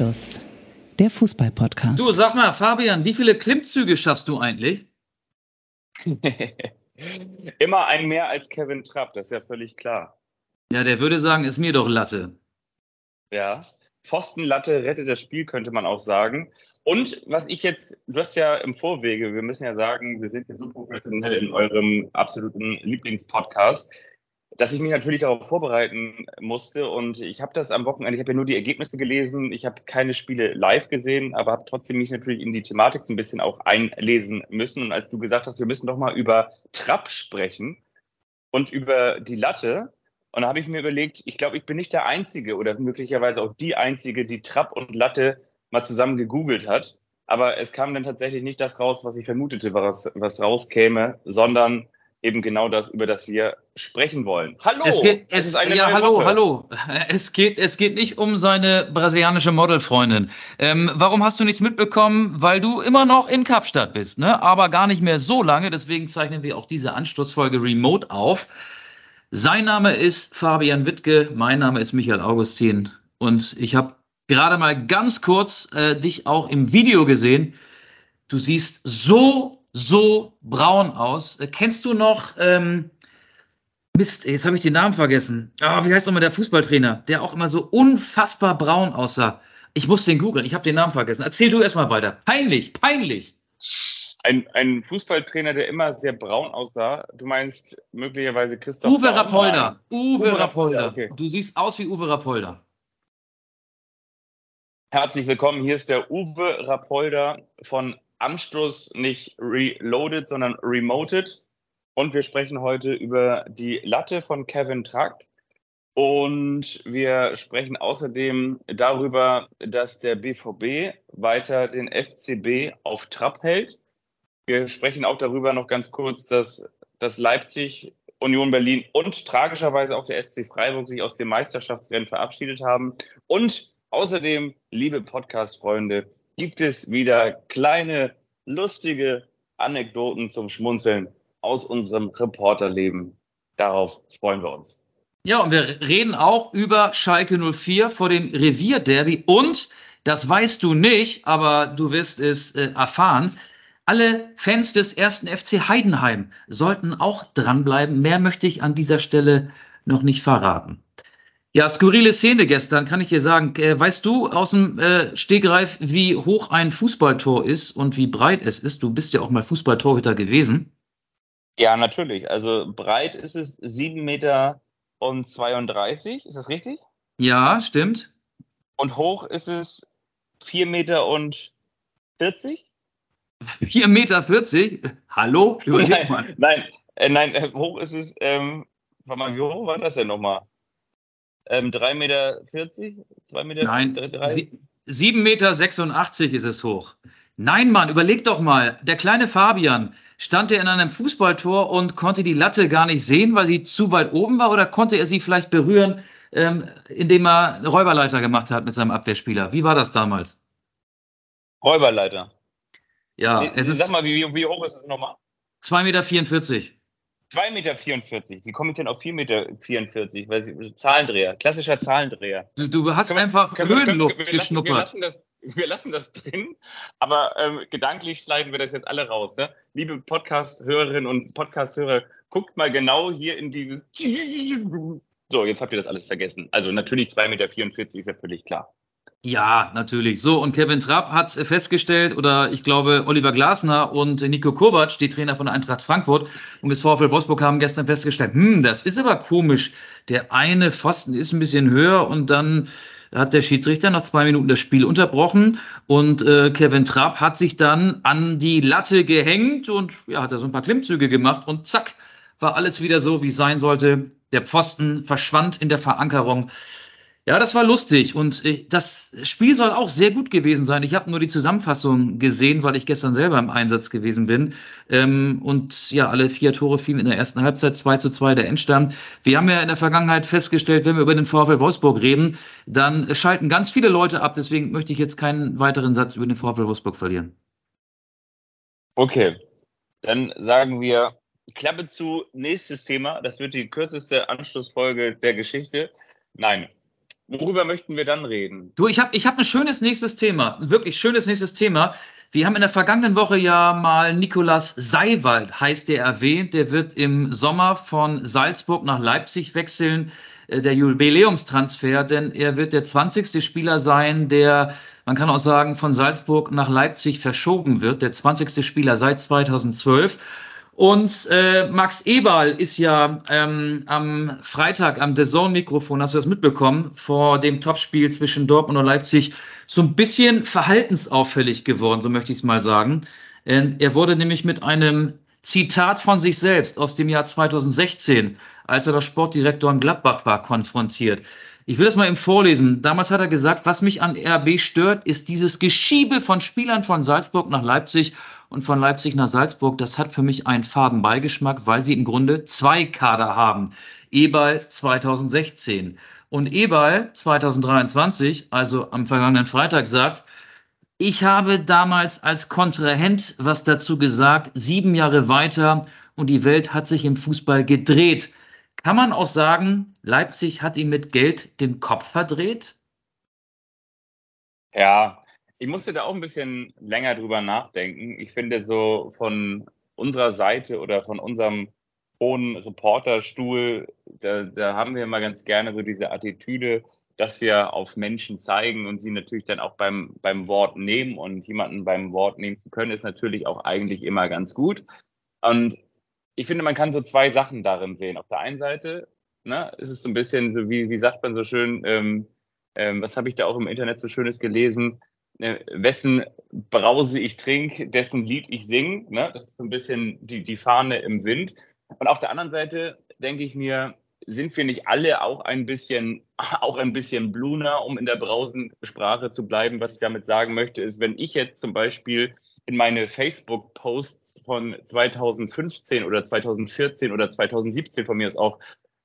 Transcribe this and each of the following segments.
Anstoß, der Fußball-Podcast. Du, sag mal, Fabian, wie viele Klimmzüge schaffst du eigentlich? Immer ein mehr als Kevin Trapp, das ist ja völlig klar. Ja, der würde sagen, ist mir doch Latte. Ja, Pfostenlatte rettet das Spiel, könnte man auch sagen. Und was ich jetzt, du hast ja im Vorwege, wir müssen ja sagen, wir sind ja so professionell in eurem absoluten Lieblingspodcast dass ich mich natürlich darauf vorbereiten musste. Und ich habe das am Wochenende, ich habe ja nur die Ergebnisse gelesen, ich habe keine Spiele live gesehen, aber habe trotzdem mich natürlich in die Thematik so ein bisschen auch einlesen müssen. Und als du gesagt hast, wir müssen doch mal über Trapp sprechen und über die Latte, und da habe ich mir überlegt, ich glaube, ich bin nicht der Einzige oder möglicherweise auch die Einzige, die Trapp und Latte mal zusammen gegoogelt hat. Aber es kam dann tatsächlich nicht das raus, was ich vermutete, was, was rauskäme, sondern eben genau das, über das wir sprechen wollen. Hallo! Es geht, es, es ja, hallo, Woche. hallo. Es geht, es geht nicht um seine brasilianische Modelfreundin. Ähm, warum hast du nichts mitbekommen? Weil du immer noch in Kapstadt bist, ne? aber gar nicht mehr so lange. Deswegen zeichnen wir auch diese Ansturzfolge remote auf. Sein Name ist Fabian Wittke, mein Name ist Michael Augustin und ich habe gerade mal ganz kurz äh, dich auch im Video gesehen. Du siehst so so braun aus. Äh, kennst du noch, ähm, Mist, jetzt habe ich den Namen vergessen. Ah, wie heißt nochmal der Fußballtrainer, der auch immer so unfassbar braun aussah? Ich muss den googeln, ich habe den Namen vergessen. Erzähl du erstmal weiter. Peinlich, peinlich. Ein, ein Fußballtrainer, der immer sehr braun aussah. Du meinst möglicherweise Christoph. Uwe Rapolda. Uwe, Uwe Rapolda. Okay. Du siehst aus wie Uwe Rapolda. Herzlich willkommen. Hier ist der Uwe Rapolda von Anstoß nicht reloaded, sondern remoted. Und wir sprechen heute über die Latte von Kevin Track. Und wir sprechen außerdem darüber, dass der BVB weiter den FCB auf Trab hält. Wir sprechen auch darüber noch ganz kurz, dass, dass Leipzig, Union Berlin und tragischerweise auch der SC Freiburg sich aus dem Meisterschaftsrennen verabschiedet haben. Und außerdem, liebe Podcast-Freunde, gibt es wieder kleine, lustige Anekdoten zum Schmunzeln aus unserem Reporterleben. Darauf freuen wir uns. Ja, und wir reden auch über Schalke 04 vor dem Revierderby und das weißt du nicht, aber du wirst es äh, erfahren. Alle Fans des ersten FC Heidenheim sollten auch dranbleiben. Mehr möchte ich an dieser Stelle noch nicht verraten. Ja, skurrile Szene gestern, kann ich dir sagen. Äh, weißt du aus dem äh, Stegreif, wie hoch ein Fußballtor ist und wie breit es ist? Du bist ja auch mal Fußballtorhüter gewesen. Ja, natürlich. Also breit ist es 7 Meter und 32, ist das richtig? Ja, stimmt. Und hoch ist es 4 Meter und 40? 4 Meter 40? Hallo? Überleg nein, mal. Nein, äh, nein, äh, hoch ist es, ähm, warte mal, wie hoch war das denn nochmal? Ähm, 3,40 Meter? 2 Meter? Nein, 7,86 Meter ist es hoch. Nein, Mann, überleg doch mal. Der kleine Fabian, stand er in einem Fußballtor und konnte die Latte gar nicht sehen, weil sie zu weit oben war? Oder konnte er sie vielleicht berühren, ähm, indem er Räuberleiter gemacht hat mit seinem Abwehrspieler? Wie war das damals? Räuberleiter. Ja, nee, es ist. Sag mal, wie, wie hoch ist es nochmal? 2,44 Meter. 2,44 Meter. Wie komme ich denn auf 4,44 Meter? Weil sie, Zahlendreher, klassischer Zahlendreher. Du, du hast wir, einfach können, Höhenluft können, wir, geschnuppert. Wir lassen, das, wir lassen das drin, aber ähm, gedanklich schneiden wir das jetzt alle raus. Ne? Liebe Podcast-Hörerinnen und Podcast-Hörer, guckt mal genau hier in dieses. So, jetzt habt ihr das alles vergessen. Also natürlich 2,44 Meter ist ja völlig klar. Ja, natürlich. So, und Kevin Trapp hat festgestellt, oder ich glaube, Oliver Glasner und Nico Kovac, die Trainer von Eintracht Frankfurt und des VfL Wolfsburg haben gestern festgestellt, hm, das ist aber komisch. Der eine Pfosten ist ein bisschen höher und dann hat der Schiedsrichter nach zwei Minuten das Spiel unterbrochen und äh, Kevin Trapp hat sich dann an die Latte gehängt und ja, hat da so ein paar Klimmzüge gemacht und zack, war alles wieder so, wie es sein sollte. Der Pfosten verschwand in der Verankerung. Ja, das war lustig und äh, das Spiel soll auch sehr gut gewesen sein. Ich habe nur die Zusammenfassung gesehen, weil ich gestern selber im Einsatz gewesen bin. Ähm, und ja, alle vier Tore fielen in der ersten Halbzeit 2 zu 2 der Endstand. Wir haben ja in der Vergangenheit festgestellt, wenn wir über den VfL Wolfsburg reden, dann schalten ganz viele Leute ab. Deswegen möchte ich jetzt keinen weiteren Satz über den VfL Wolfsburg verlieren. Okay, dann sagen wir Klappe zu, nächstes Thema. Das wird die kürzeste Anschlussfolge der Geschichte. Nein, Worüber möchten wir dann reden? Du, ich habe ich hab ein schönes nächstes Thema, ein wirklich schönes nächstes Thema. Wir haben in der vergangenen Woche ja mal Nikolas Seiwald, heißt der erwähnt. Der wird im Sommer von Salzburg nach Leipzig wechseln, äh, der Jubiläumstransfer, denn er wird der 20. Spieler sein, der, man kann auch sagen, von Salzburg nach Leipzig verschoben wird, der 20. Spieler seit 2012. Und äh, Max Eberl ist ja ähm, am Freitag am The Zone-Mikrofon, hast du das mitbekommen, vor dem Topspiel zwischen Dortmund und Leipzig so ein bisschen verhaltensauffällig geworden, so möchte ich es mal sagen. Ähm, er wurde nämlich mit einem Zitat von sich selbst aus dem Jahr 2016, als er der Sportdirektor in Gladbach war, konfrontiert. Ich will das mal eben vorlesen. Damals hat er gesagt, was mich an RB stört, ist dieses Geschiebe von Spielern von Salzburg nach Leipzig und von Leipzig nach Salzburg, das hat für mich einen faden Beigeschmack, weil sie im Grunde zwei Kader haben. Eberl 2016 und Eberl 2023, also am vergangenen Freitag, sagt, ich habe damals als Kontrahent was dazu gesagt, sieben Jahre weiter und die Welt hat sich im Fußball gedreht. Kann man auch sagen, Leipzig hat ihm mit Geld den Kopf verdreht? Ja, ich musste da auch ein bisschen länger drüber nachdenken. Ich finde so von unserer Seite oder von unserem hohen Reporterstuhl, da, da haben wir immer ganz gerne so diese Attitüde, dass wir auf Menschen zeigen und sie natürlich dann auch beim, beim Wort nehmen und jemanden beim Wort nehmen zu können, ist natürlich auch eigentlich immer ganz gut. Und ich finde, man kann so zwei Sachen darin sehen. Auf der einen Seite ne, ist es so ein bisschen so, wie, wie sagt man so schön, ähm, ähm, was habe ich da auch im Internet so Schönes gelesen? Äh, wessen Brause ich trinke, dessen Lied ich singe. Ne? Das ist so ein bisschen die, die Fahne im Wind. Und auf der anderen Seite denke ich mir, sind wir nicht alle auch ein bisschen, auch ein bisschen bluner, um in der Brausensprache zu bleiben? Was ich damit sagen möchte, ist, wenn ich jetzt zum Beispiel in meine Facebook-Posts von 2015 oder 2014 oder 2017 von mir aus auch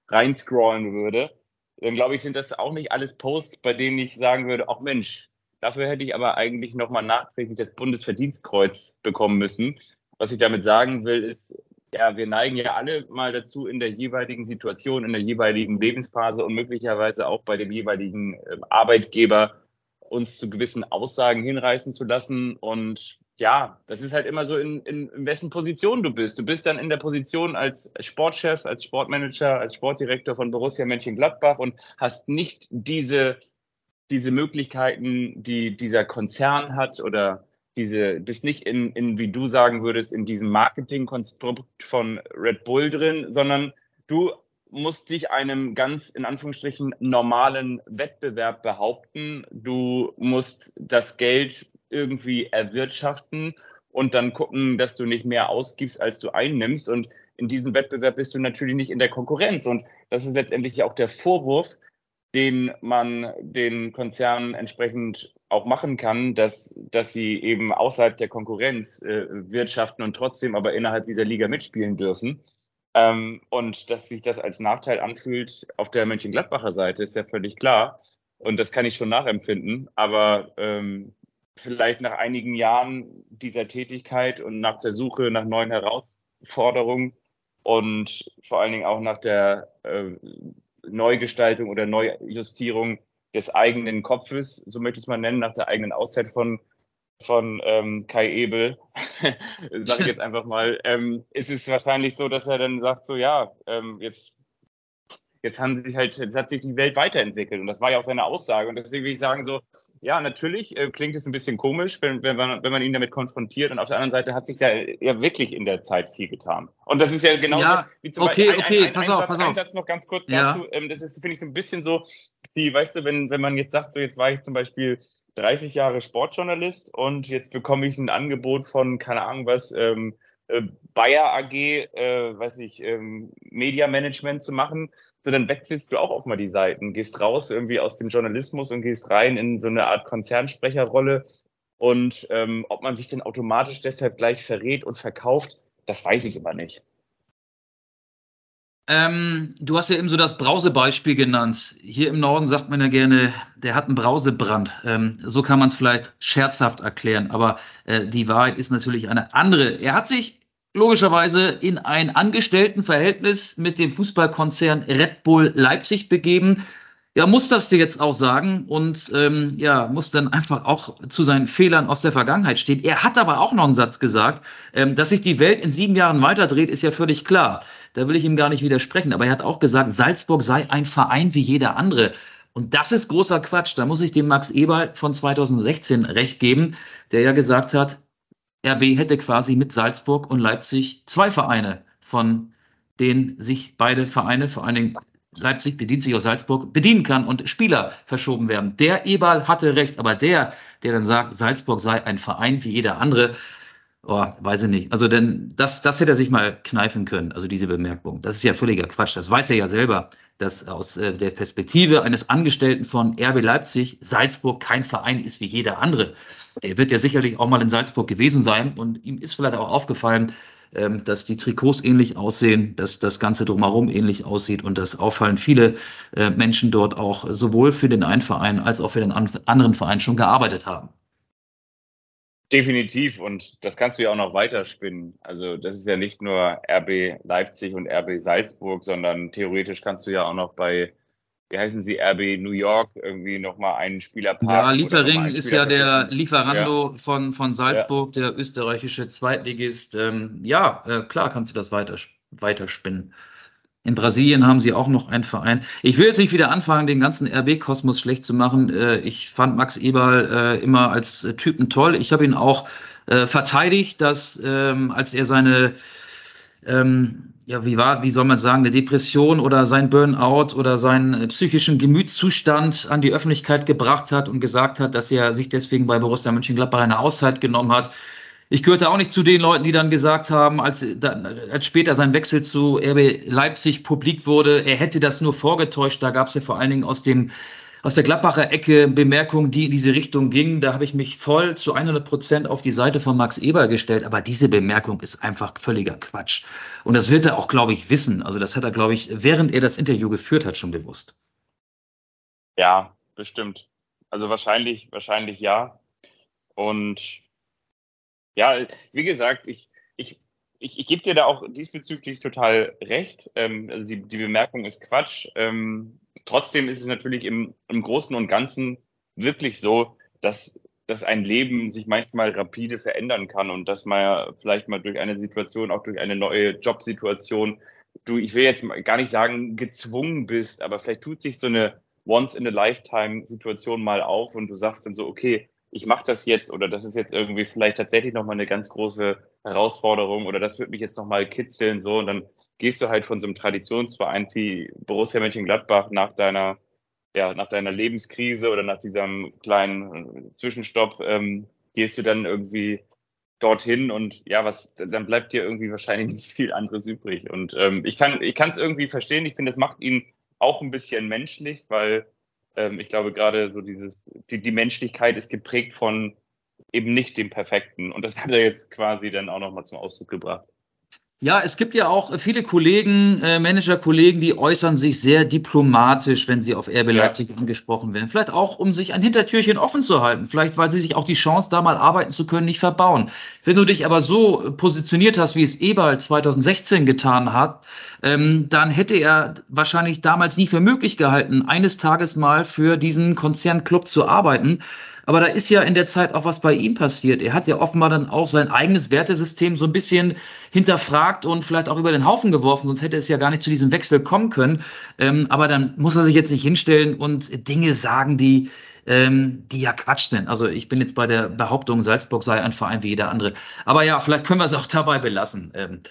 reinscrollen würde, dann glaube ich, sind das auch nicht alles Posts, bei denen ich sagen würde, auch Mensch, Dafür hätte ich aber eigentlich nochmal nachträglich das Bundesverdienstkreuz bekommen müssen. Was ich damit sagen will, ist, ja, wir neigen ja alle mal dazu, in der jeweiligen Situation, in der jeweiligen Lebensphase und möglicherweise auch bei dem jeweiligen ähm, Arbeitgeber uns zu gewissen Aussagen hinreißen zu lassen. Und ja, das ist halt immer so, in, in, in wessen Position du bist. Du bist dann in der Position als Sportchef, als Sportmanager, als Sportdirektor von Borussia Mönchengladbach und hast nicht diese diese Möglichkeiten, die dieser Konzern hat oder diese, bist nicht in, in, wie du sagen würdest, in diesem Marketingkonstrukt von Red Bull drin, sondern du musst dich einem ganz in Anführungsstrichen normalen Wettbewerb behaupten. Du musst das Geld irgendwie erwirtschaften und dann gucken, dass du nicht mehr ausgibst, als du einnimmst. Und in diesem Wettbewerb bist du natürlich nicht in der Konkurrenz. Und das ist letztendlich auch der Vorwurf, den man den Konzernen entsprechend auch machen kann, dass, dass sie eben außerhalb der Konkurrenz äh, wirtschaften und trotzdem aber innerhalb dieser Liga mitspielen dürfen. Ähm, und dass sich das als Nachteil anfühlt auf der Mönchengladbacher Seite, ist ja völlig klar. Und das kann ich schon nachempfinden. Aber ähm, vielleicht nach einigen Jahren dieser Tätigkeit und nach der Suche nach neuen Herausforderungen und vor allen Dingen auch nach der äh, Neugestaltung oder Neujustierung des eigenen Kopfes, so möchte ich es mal nennen, nach der eigenen Auszeit von, von ähm, Kai Ebel, sage ich jetzt einfach mal, ähm, ist es wahrscheinlich so, dass er dann sagt, so ja, ähm, jetzt jetzt haben sich halt, jetzt hat sich die Welt weiterentwickelt. Und das war ja auch seine Aussage. Und deswegen will ich sagen, so, ja, natürlich äh, klingt es ein bisschen komisch, wenn, wenn, man, wenn man ihn damit konfrontiert. Und auf der anderen Seite hat sich da ja wirklich in der Zeit viel getan. Und das ist ja genau ja, wie zum okay, Beispiel. Okay, ein, ein, pass auf, pass auf. Satz noch ganz kurz ja. dazu. Ähm, das ist, finde ich, so ein bisschen so, wie, weißt du, wenn, wenn man jetzt sagt, so, jetzt war ich zum Beispiel 30 Jahre Sportjournalist und jetzt bekomme ich ein Angebot von, keine Ahnung was, ähm, äh, Bayer AG, äh, weiß ich, ähm, Media Management zu machen, so dann wechselst du auch auf mal die Seiten, gehst raus irgendwie aus dem Journalismus und gehst rein in so eine Art Konzernsprecherrolle. Und ähm, ob man sich denn automatisch deshalb gleich verrät und verkauft, das weiß ich immer nicht. Ähm, du hast ja eben so das Brausebeispiel genannt. Hier im Norden sagt man ja gerne, der hat einen Brausebrand. Ähm, so kann man es vielleicht scherzhaft erklären, aber äh, die Wahrheit ist natürlich eine andere. Er hat sich logischerweise in ein Angestelltenverhältnis mit dem Fußballkonzern Red Bull Leipzig begeben. Ja, muss das dir jetzt auch sagen und ähm, ja, muss dann einfach auch zu seinen Fehlern aus der Vergangenheit stehen. Er hat aber auch noch einen Satz gesagt, ähm, dass sich die Welt in sieben Jahren weiterdreht, ist ja völlig klar. Da will ich ihm gar nicht widersprechen. Aber er hat auch gesagt, Salzburg sei ein Verein wie jeder andere. Und das ist großer Quatsch. Da muss ich dem Max Eberl von 2016 recht geben, der ja gesagt hat, RB hätte quasi mit Salzburg und Leipzig zwei Vereine, von denen sich beide Vereine, vor allen Dingen Leipzig bedient sich aus Salzburg, bedienen kann und Spieler verschoben werden. Der Eberl hatte recht, aber der, der dann sagt, Salzburg sei ein Verein wie jeder andere, oh, weiß ich nicht. Also denn das, das hätte er sich mal kneifen können, also diese Bemerkung. Das ist ja völliger Quatsch. Das weiß er ja selber, dass aus äh, der Perspektive eines Angestellten von RB Leipzig Salzburg kein Verein ist wie jeder andere. Er wird ja sicherlich auch mal in Salzburg gewesen sein und ihm ist vielleicht auch aufgefallen, ähm, dass die Trikots ähnlich aussehen, dass das Ganze drumherum ähnlich aussieht und dass auffallend viele äh, Menschen dort auch sowohl für den einen Verein als auch für den anderen Verein schon gearbeitet haben. Definitiv und das kannst du ja auch noch weiterspinnen. Also das ist ja nicht nur RB Leipzig und RB Salzburg, sondern theoretisch kannst du ja auch noch bei wie heißen sie, RB New York, irgendwie nochmal einen Spieler. Ja, Liefering ist ja der Lieferando ja. von, von Salzburg, ja. der österreichische Zweitligist. Ähm, ja, äh, klar kannst du das weiter, weiterspinnen. In Brasilien haben sie auch noch einen Verein. Ich will jetzt nicht wieder anfangen, den ganzen RB-Kosmos schlecht zu machen. Äh, ich fand Max Eberl äh, immer als Typen toll. Ich habe ihn auch äh, verteidigt, dass ähm, als er seine ähm, ja, wie war, wie soll man sagen, eine Depression oder sein Burnout oder seinen psychischen Gemütszustand an die Öffentlichkeit gebracht hat und gesagt hat, dass er sich deswegen bei Borussia Mönchengladbach eine Auszeit genommen hat. Ich gehörte auch nicht zu den Leuten, die dann gesagt haben, als, als später sein Wechsel zu RB Leipzig publik wurde, er hätte das nur vorgetäuscht. Da gab es ja vor allen Dingen aus dem aus der Gladbacher Ecke Bemerkungen, die in diese Richtung gingen. Da habe ich mich voll zu 100 Prozent auf die Seite von Max Eber gestellt. Aber diese Bemerkung ist einfach völliger Quatsch. Und das wird er auch, glaube ich, wissen. Also das hat er, glaube ich, während er das Interview geführt hat, schon gewusst. Ja, bestimmt. Also wahrscheinlich, wahrscheinlich ja. Und ja, wie gesagt, ich, ich, ich, ich gebe dir da auch diesbezüglich total recht. Ähm, also die, die Bemerkung ist Quatsch. Ähm, trotzdem ist es natürlich im, im Großen und Ganzen wirklich so, dass, dass ein Leben sich manchmal rapide verändern kann und dass man vielleicht mal durch eine Situation, auch durch eine neue Jobsituation, du, ich will jetzt gar nicht sagen, gezwungen bist, aber vielleicht tut sich so eine Once-in-a-Lifetime-Situation mal auf und du sagst dann so, okay, ich mache das jetzt oder das ist jetzt irgendwie vielleicht tatsächlich nochmal eine ganz große Herausforderung oder das wird mich jetzt nochmal kitzeln, so. Und dann gehst du halt von so einem Traditionsverein wie Borussia Mönchengladbach nach deiner, ja, nach deiner Lebenskrise oder nach diesem kleinen Zwischenstopp, ähm, gehst du dann irgendwie dorthin und ja, was, dann bleibt dir irgendwie wahrscheinlich nicht viel anderes übrig. Und ähm, ich kann, ich kann es irgendwie verstehen. Ich finde, es macht ihn auch ein bisschen menschlich, weil ähm, ich glaube gerade so dieses, die, die Menschlichkeit ist geprägt von eben nicht dem Perfekten. Und das hat er jetzt quasi dann auch nochmal zum Ausdruck gebracht. Ja, es gibt ja auch viele Kollegen, äh, Managerkollegen, die äußern sich sehr diplomatisch, wenn sie auf RB Leipzig ja. angesprochen werden. Vielleicht auch, um sich ein Hintertürchen offen zu halten. Vielleicht, weil sie sich auch die Chance, da mal arbeiten zu können, nicht verbauen. Wenn du dich aber so positioniert hast, wie es Eberl 2016 getan hat, ähm, dann hätte er wahrscheinlich damals nie für möglich gehalten, eines Tages mal für diesen Konzernclub zu arbeiten. Aber da ist ja in der Zeit auch was bei ihm passiert. Er hat ja offenbar dann auch sein eigenes Wertesystem so ein bisschen hinterfragt und vielleicht auch über den Haufen geworfen, sonst hätte es ja gar nicht zu diesem Wechsel kommen können. Ähm, aber dann muss er sich jetzt nicht hinstellen und Dinge sagen, die, ähm, die ja Quatsch sind. Also ich bin jetzt bei der Behauptung, Salzburg sei ein Verein wie jeder andere. Aber ja, vielleicht können wir es auch dabei belassen. Ähm,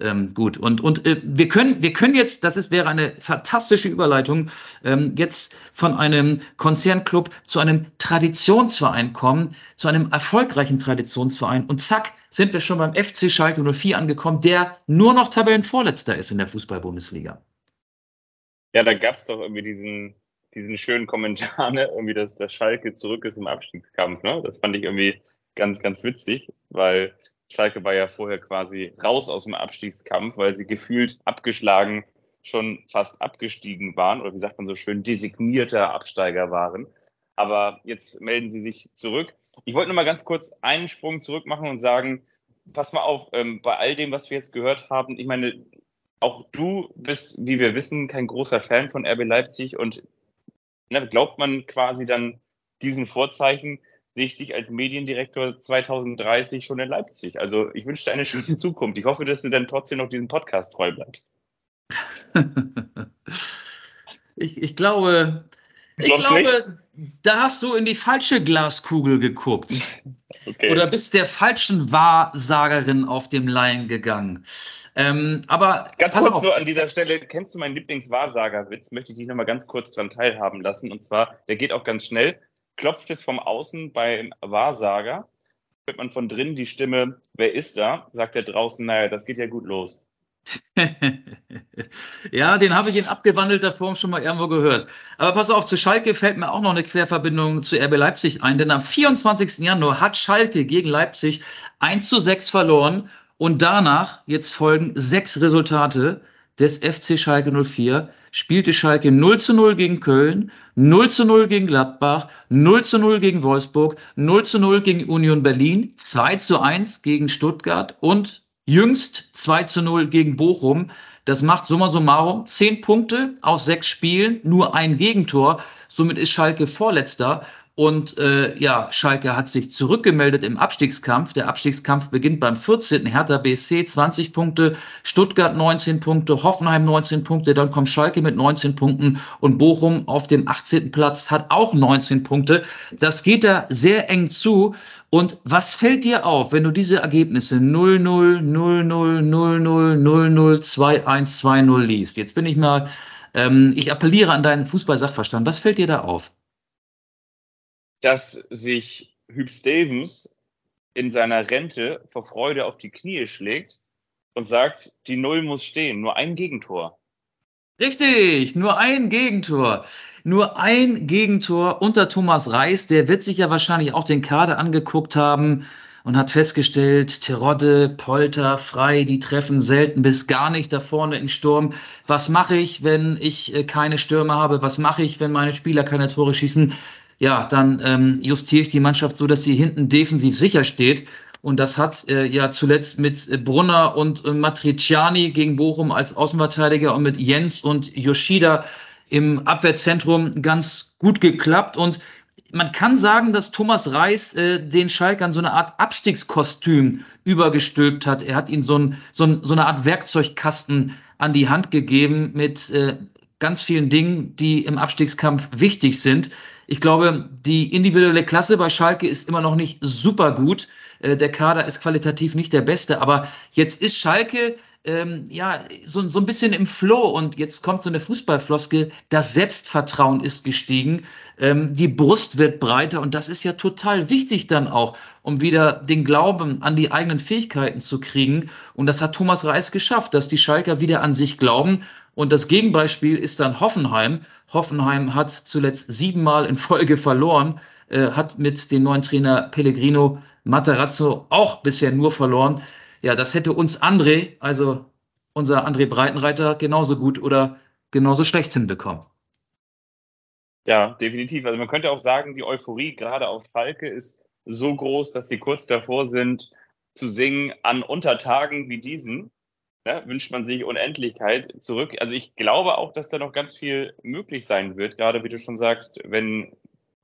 ähm, gut, und, und äh, wir, können, wir können jetzt, das ist, wäre eine fantastische Überleitung, ähm, jetzt von einem Konzernclub zu einem Traditionsverein kommen, zu einem erfolgreichen Traditionsverein. Und zack, sind wir schon beim FC Schalke 04 angekommen, der nur noch Tabellenvorletzter ist in der Fußball-Bundesliga. Ja, da gab es doch irgendwie diesen, diesen schönen Kommentar, ne? irgendwie, dass der Schalke zurück ist im Abstiegskampf. Ne? Das fand ich irgendwie ganz, ganz witzig, weil Schalke war ja vorher quasi raus aus dem Abstiegskampf, weil sie gefühlt abgeschlagen schon fast abgestiegen waren oder wie sagt man so schön, designierter Absteiger waren. Aber jetzt melden sie sich zurück. Ich wollte noch mal ganz kurz einen Sprung zurück machen und sagen, pass mal auf, ähm, bei all dem, was wir jetzt gehört haben, ich meine, auch du bist, wie wir wissen, kein großer Fan von RB Leipzig und ne, glaubt man quasi dann diesen Vorzeichen, sehe ich dich als Mediendirektor 2030 schon in Leipzig. Also ich wünsche dir eine schöne Zukunft. Ich hoffe, dass du dann trotzdem noch diesem Podcast treu bleibst. ich, ich glaube, ich glaube, da hast du in die falsche Glaskugel geguckt. Okay. Oder bist der falschen Wahrsagerin auf dem Laien gegangen. Ähm, aber ganz kurz auf. nur an dieser Stelle, kennst du meinen Lieblingswahrsagerwitz? Möchte ich dich nochmal ganz kurz dran teilhaben lassen. Und zwar, der geht auch ganz schnell. Klopft es vom Außen beim Wahrsager, hört man von drinnen die Stimme, wer ist da? Sagt er draußen, naja, das geht ja gut los. ja, den habe ich in abgewandelter Form schon mal irgendwo gehört. Aber pass auf, zu Schalke fällt mir auch noch eine Querverbindung zu RB Leipzig ein, denn am 24. Januar hat Schalke gegen Leipzig 1 zu 6 verloren und danach, jetzt folgen sechs Resultate des FC Schalke 04, spielte Schalke 0 zu 0 gegen Köln, 0 zu 0 gegen Gladbach, 0 zu 0 gegen Wolfsburg, 0 zu 0 gegen Union Berlin, 2 zu 1 gegen Stuttgart und Jüngst 2 zu 0 gegen Bochum. Das macht summa summarum 10 Punkte aus sechs Spielen, nur ein Gegentor. Somit ist Schalke Vorletzter und äh, ja, Schalke hat sich zurückgemeldet im Abstiegskampf. Der Abstiegskampf beginnt beim 14. Hertha BSC 20 Punkte, Stuttgart 19 Punkte, Hoffenheim 19 Punkte, dann kommt Schalke mit 19 Punkten und Bochum auf dem 18. Platz hat auch 19 Punkte. Das geht da sehr eng zu. Und was fällt dir auf, wenn du diese Ergebnisse 0-0, 0-0, 0-0, 0-0, 2-1, 2-0 liest? Jetzt bin ich mal, ähm, ich appelliere an deinen Fußball-Sachverstand. Was fällt dir da auf? Dass sich Hüb Stevens in seiner Rente vor Freude auf die Knie schlägt und sagt, die Null muss stehen, nur ein Gegentor. Richtig, nur ein Gegentor. Nur ein Gegentor unter Thomas Reis. Der wird sich ja wahrscheinlich auch den Kader angeguckt haben und hat festgestellt, Terodde, Polter, Frei, die treffen selten bis gar nicht da vorne im Sturm. Was mache ich, wenn ich äh, keine Stürme habe? Was mache ich, wenn meine Spieler keine Tore schießen? Ja, dann ähm, justiere ich die Mannschaft so, dass sie hinten defensiv sicher steht. Und das hat äh, ja zuletzt mit Brunner und äh, Matriciani gegen Bochum als Außenverteidiger und mit Jens und Yoshida im Abwehrzentrum ganz gut geklappt. Und man kann sagen, dass Thomas Reis äh, den Schalkern so eine Art Abstiegskostüm übergestülpt hat. Er hat ihnen so, ein, so, ein, so eine Art Werkzeugkasten an die Hand gegeben mit äh, ganz vielen Dingen, die im Abstiegskampf wichtig sind. Ich glaube, die individuelle Klasse bei Schalke ist immer noch nicht super gut. Äh, der Kader ist qualitativ nicht der beste, aber jetzt ist Schalke ähm, ja so, so ein bisschen im Flow und jetzt kommt so eine Fußballfloske. Das Selbstvertrauen ist gestiegen, ähm, die Brust wird breiter und das ist ja total wichtig dann auch, um wieder den Glauben an die eigenen Fähigkeiten zu kriegen. Und das hat Thomas Reis geschafft, dass die Schalker wieder an sich glauben und das Gegenbeispiel ist dann Hoffenheim. Hoffenheim hat zuletzt siebenmal in Folge verloren, äh, hat mit dem neuen Trainer Pellegrino Materazzo auch bisher nur verloren. Ja, das hätte uns André, also unser André Breitenreiter, genauso gut oder genauso schlecht hinbekommen. Ja, definitiv. Also man könnte auch sagen, die Euphorie gerade auf Falke ist so groß, dass sie kurz davor sind zu singen an Untertagen wie diesen ne, wünscht man sich Unendlichkeit zurück. Also ich glaube auch, dass da noch ganz viel möglich sein wird, gerade wie du schon sagst, wenn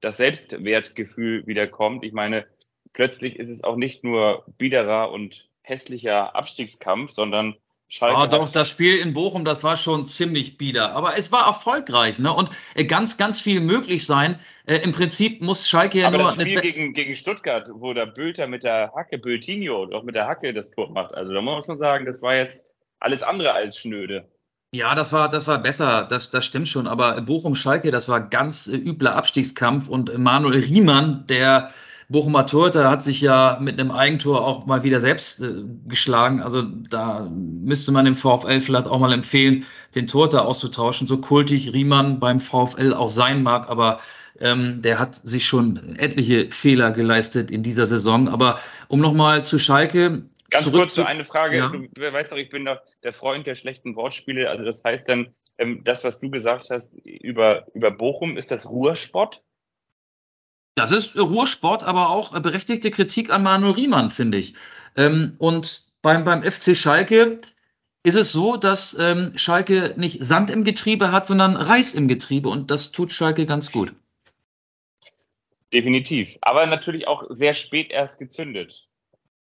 das Selbstwertgefühl wieder kommt. Ich meine, plötzlich ist es auch nicht nur biederer und hässlicher Abstiegskampf, sondern Schalke. Ah, doch, das Spiel in Bochum, das war schon ziemlich bieder. Aber es war erfolgreich, ne? Und äh, ganz, ganz viel möglich sein. Äh, Im Prinzip muss Schalke ja Aber nur. Das Spiel gegen, gegen Stuttgart, wo der Bülter mit der Hacke, Bültinho, doch mit der Hacke das Tor macht. Also da muss man schon sagen, das war jetzt alles andere als schnöde. Ja, das war, das war besser, das, das stimmt schon. Aber Bochum-Schalke, das war ganz äh, übler Abstiegskampf. Und Manuel Riemann, der Bochumer Torhüter, hat sich ja mit einem Eigentor auch mal wieder selbst äh, geschlagen. Also da müsste man dem VfL vielleicht auch mal empfehlen, den Torhüter auszutauschen. So kultig Riemann beim VfL auch sein mag, aber ähm, der hat sich schon etliche Fehler geleistet in dieser Saison. Aber um nochmal zu Schalke, Ganz Zurück kurz zu eine Frage. Ja. Du weißt doch, ich bin doch der Freund der schlechten Wortspiele. Also das heißt dann, ähm, das, was du gesagt hast über, über Bochum, ist das Ruhrsport? Das ist Ruhrsport, aber auch berechtigte Kritik an Manuel Riemann, finde ich. Ähm, und beim, beim FC Schalke, ist es so, dass ähm, Schalke nicht Sand im Getriebe hat, sondern Reis im Getriebe und das tut Schalke ganz gut. Definitiv. Aber natürlich auch sehr spät erst gezündet.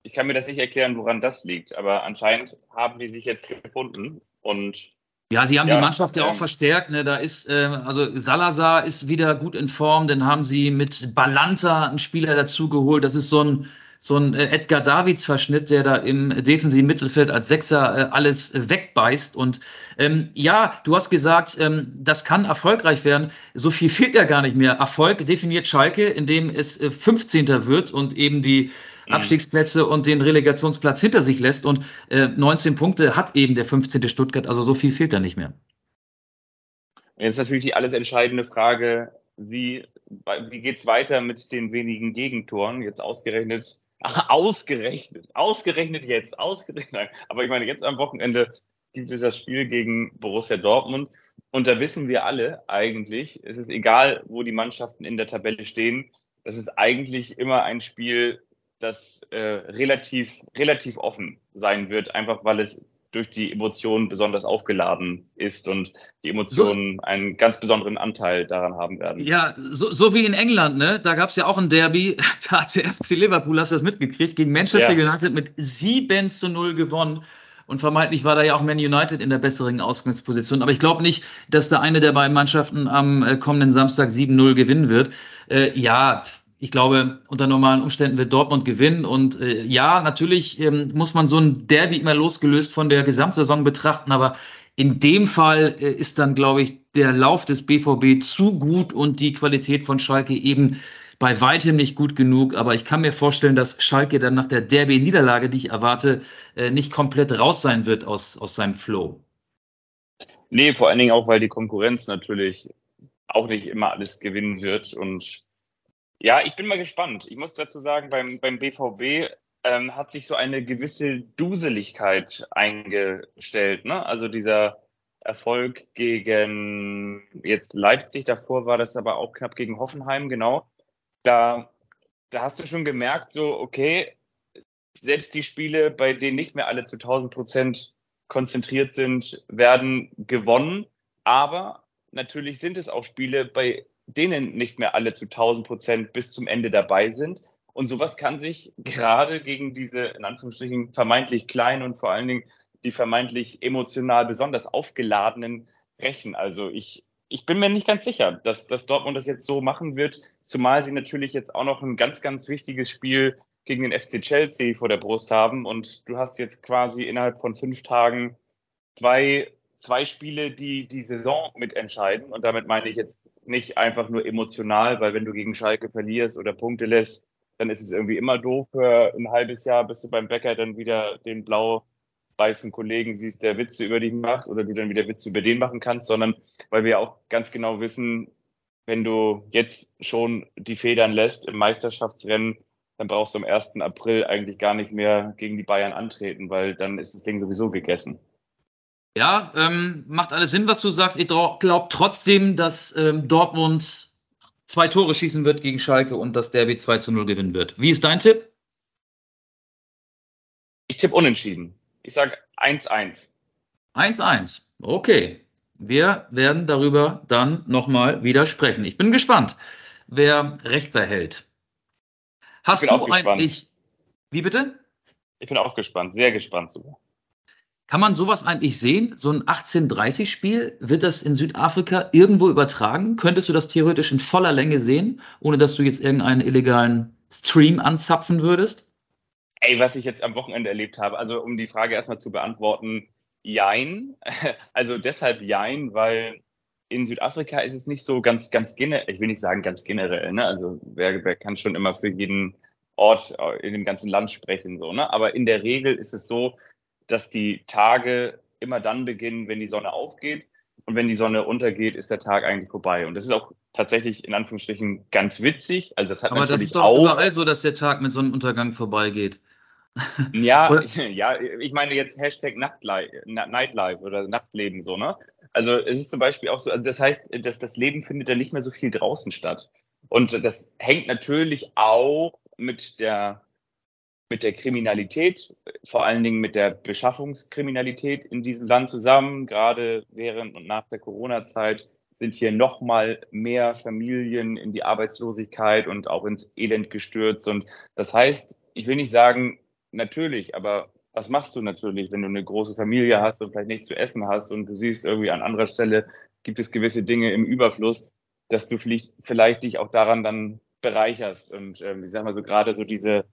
Ich kann mir das nicht erklären, woran das liegt, aber anscheinend haben die sich jetzt gefunden und ja, sie haben ja, die Mannschaft ja auch ähm, verstärkt. Ne? Da ist, äh, also Salazar ist wieder gut in Form. Dann haben sie mit Balanta einen Spieler dazugeholt. Das ist so ein, so ein äh, Edgar Davids Verschnitt, der da im defensiven Mittelfeld als Sechser äh, alles wegbeißt. Und ähm, ja, du hast gesagt, ähm, das kann erfolgreich werden. So viel fehlt ja gar nicht mehr. Erfolg definiert Schalke, indem es äh, 15. wird und eben die. Abstiegsplätze und den Relegationsplatz hinter sich lässt. Und äh, 19 Punkte hat eben der 15. Stuttgart, also so viel fehlt da nicht mehr. Jetzt natürlich die alles entscheidende Frage, wie, wie geht es weiter mit den wenigen Gegentoren? Jetzt ausgerechnet Ausgerechnet, ausgerechnet jetzt, ausgerechnet. Aber ich meine, jetzt am Wochenende gibt es das Spiel gegen Borussia Dortmund. Und da wissen wir alle eigentlich, es ist egal, wo die Mannschaften in der Tabelle stehen, das ist eigentlich immer ein Spiel, das äh, relativ, relativ offen sein wird, einfach weil es durch die Emotionen besonders aufgeladen ist und die Emotionen so, einen ganz besonderen Anteil daran haben werden. Ja, so, so wie in England, ne? Da gab es ja auch ein Derby, da hat der FC Liverpool, hast du das mitgekriegt, gegen Manchester ja. United mit 7 zu 0 gewonnen. Und vermeintlich war da ja auch Man United in der besseren Ausgangsposition. Aber ich glaube nicht, dass da eine der beiden Mannschaften am äh, kommenden Samstag 7-0 gewinnen wird. Äh, ja, ich glaube, unter normalen Umständen wird Dortmund gewinnen. Und äh, ja, natürlich ähm, muss man so ein Derby immer losgelöst von der Gesamtsaison betrachten. Aber in dem Fall äh, ist dann, glaube ich, der Lauf des BVB zu gut und die Qualität von Schalke eben bei weitem nicht gut genug. Aber ich kann mir vorstellen, dass Schalke dann nach der Derby-Niederlage, die ich erwarte, äh, nicht komplett raus sein wird aus, aus seinem Flow. Nee, vor allen Dingen auch, weil die Konkurrenz natürlich auch nicht immer alles gewinnen wird und ja, ich bin mal gespannt. Ich muss dazu sagen, beim, beim BVB ähm, hat sich so eine gewisse Duseligkeit eingestellt. Ne? Also dieser Erfolg gegen jetzt Leipzig, davor war das aber auch knapp gegen Hoffenheim, genau. Da, da hast du schon gemerkt, so, okay, selbst die Spiele, bei denen nicht mehr alle zu 1000 Prozent konzentriert sind, werden gewonnen. Aber natürlich sind es auch Spiele, bei denen nicht mehr alle zu 1000 Prozent bis zum Ende dabei sind. Und sowas kann sich gerade gegen diese, in Anführungsstrichen, vermeintlich kleinen und vor allen Dingen die vermeintlich emotional besonders aufgeladenen rächen. Also ich, ich bin mir nicht ganz sicher, dass, dass Dortmund das jetzt so machen wird, zumal sie natürlich jetzt auch noch ein ganz, ganz wichtiges Spiel gegen den FC Chelsea vor der Brust haben. Und du hast jetzt quasi innerhalb von fünf Tagen zwei, zwei Spiele, die die Saison mitentscheiden. Und damit meine ich jetzt nicht einfach nur emotional, weil wenn du gegen Schalke verlierst oder Punkte lässt, dann ist es irgendwie immer doof. Für ein halbes Jahr bis du beim Bäcker dann wieder den blau-weißen Kollegen siehst, der Witze über dich macht oder du dann wieder Witze über den machen kannst, sondern weil wir auch ganz genau wissen, wenn du jetzt schon die Federn lässt im Meisterschaftsrennen, dann brauchst du am 1. April eigentlich gar nicht mehr gegen die Bayern antreten, weil dann ist das Ding sowieso gegessen. Ja, ähm, macht alles Sinn, was du sagst. Ich glaube trotzdem, dass ähm, Dortmund zwei Tore schießen wird gegen Schalke und dass Derby 2 zu 0 gewinnen wird. Wie ist dein Tipp? Ich tippe unentschieden. Ich sage 1-1. 1-1. Okay. Wir werden darüber dann nochmal wieder sprechen. Ich bin gespannt, wer Recht behält. Hast du eigentlich. Wie bitte? Ich bin auch gespannt, sehr gespannt sogar. Kann man sowas eigentlich sehen? So ein 1830-Spiel, wird das in Südafrika irgendwo übertragen? Könntest du das theoretisch in voller Länge sehen, ohne dass du jetzt irgendeinen illegalen Stream anzapfen würdest? Ey, was ich jetzt am Wochenende erlebt habe, also um die Frage erstmal zu beantworten, jein. Also deshalb jein, weil in Südafrika ist es nicht so ganz, ganz generell, ich will nicht sagen ganz generell, ne? Also wer, wer kann schon immer für jeden Ort in dem ganzen Land sprechen, so, ne? Aber in der Regel ist es so, dass die Tage immer dann beginnen, wenn die Sonne aufgeht. Und wenn die Sonne untergeht, ist der Tag eigentlich vorbei. Und das ist auch tatsächlich in Anführungsstrichen ganz witzig. Also das hat Aber das ist doch auch, überall so, dass der Tag mit Sonnenuntergang vorbeigeht. Ja, ja, ich meine jetzt Hashtag Nachtlife, Nightlife oder Nachtleben so, ne? Also es ist zum Beispiel auch so, also das heißt, dass das Leben findet dann nicht mehr so viel draußen statt. Und das hängt natürlich auch mit der mit der Kriminalität, vor allen Dingen mit der Beschaffungskriminalität in diesem Land zusammen. Gerade während und nach der Corona-Zeit sind hier noch mal mehr Familien in die Arbeitslosigkeit und auch ins Elend gestürzt. Und das heißt, ich will nicht sagen, natürlich, aber was machst du natürlich, wenn du eine große Familie hast und vielleicht nichts zu essen hast und du siehst irgendwie an anderer Stelle gibt es gewisse Dinge im Überfluss, dass du vielleicht, vielleicht dich auch daran dann bereicherst. Und ähm, ich sag mal so, gerade so diese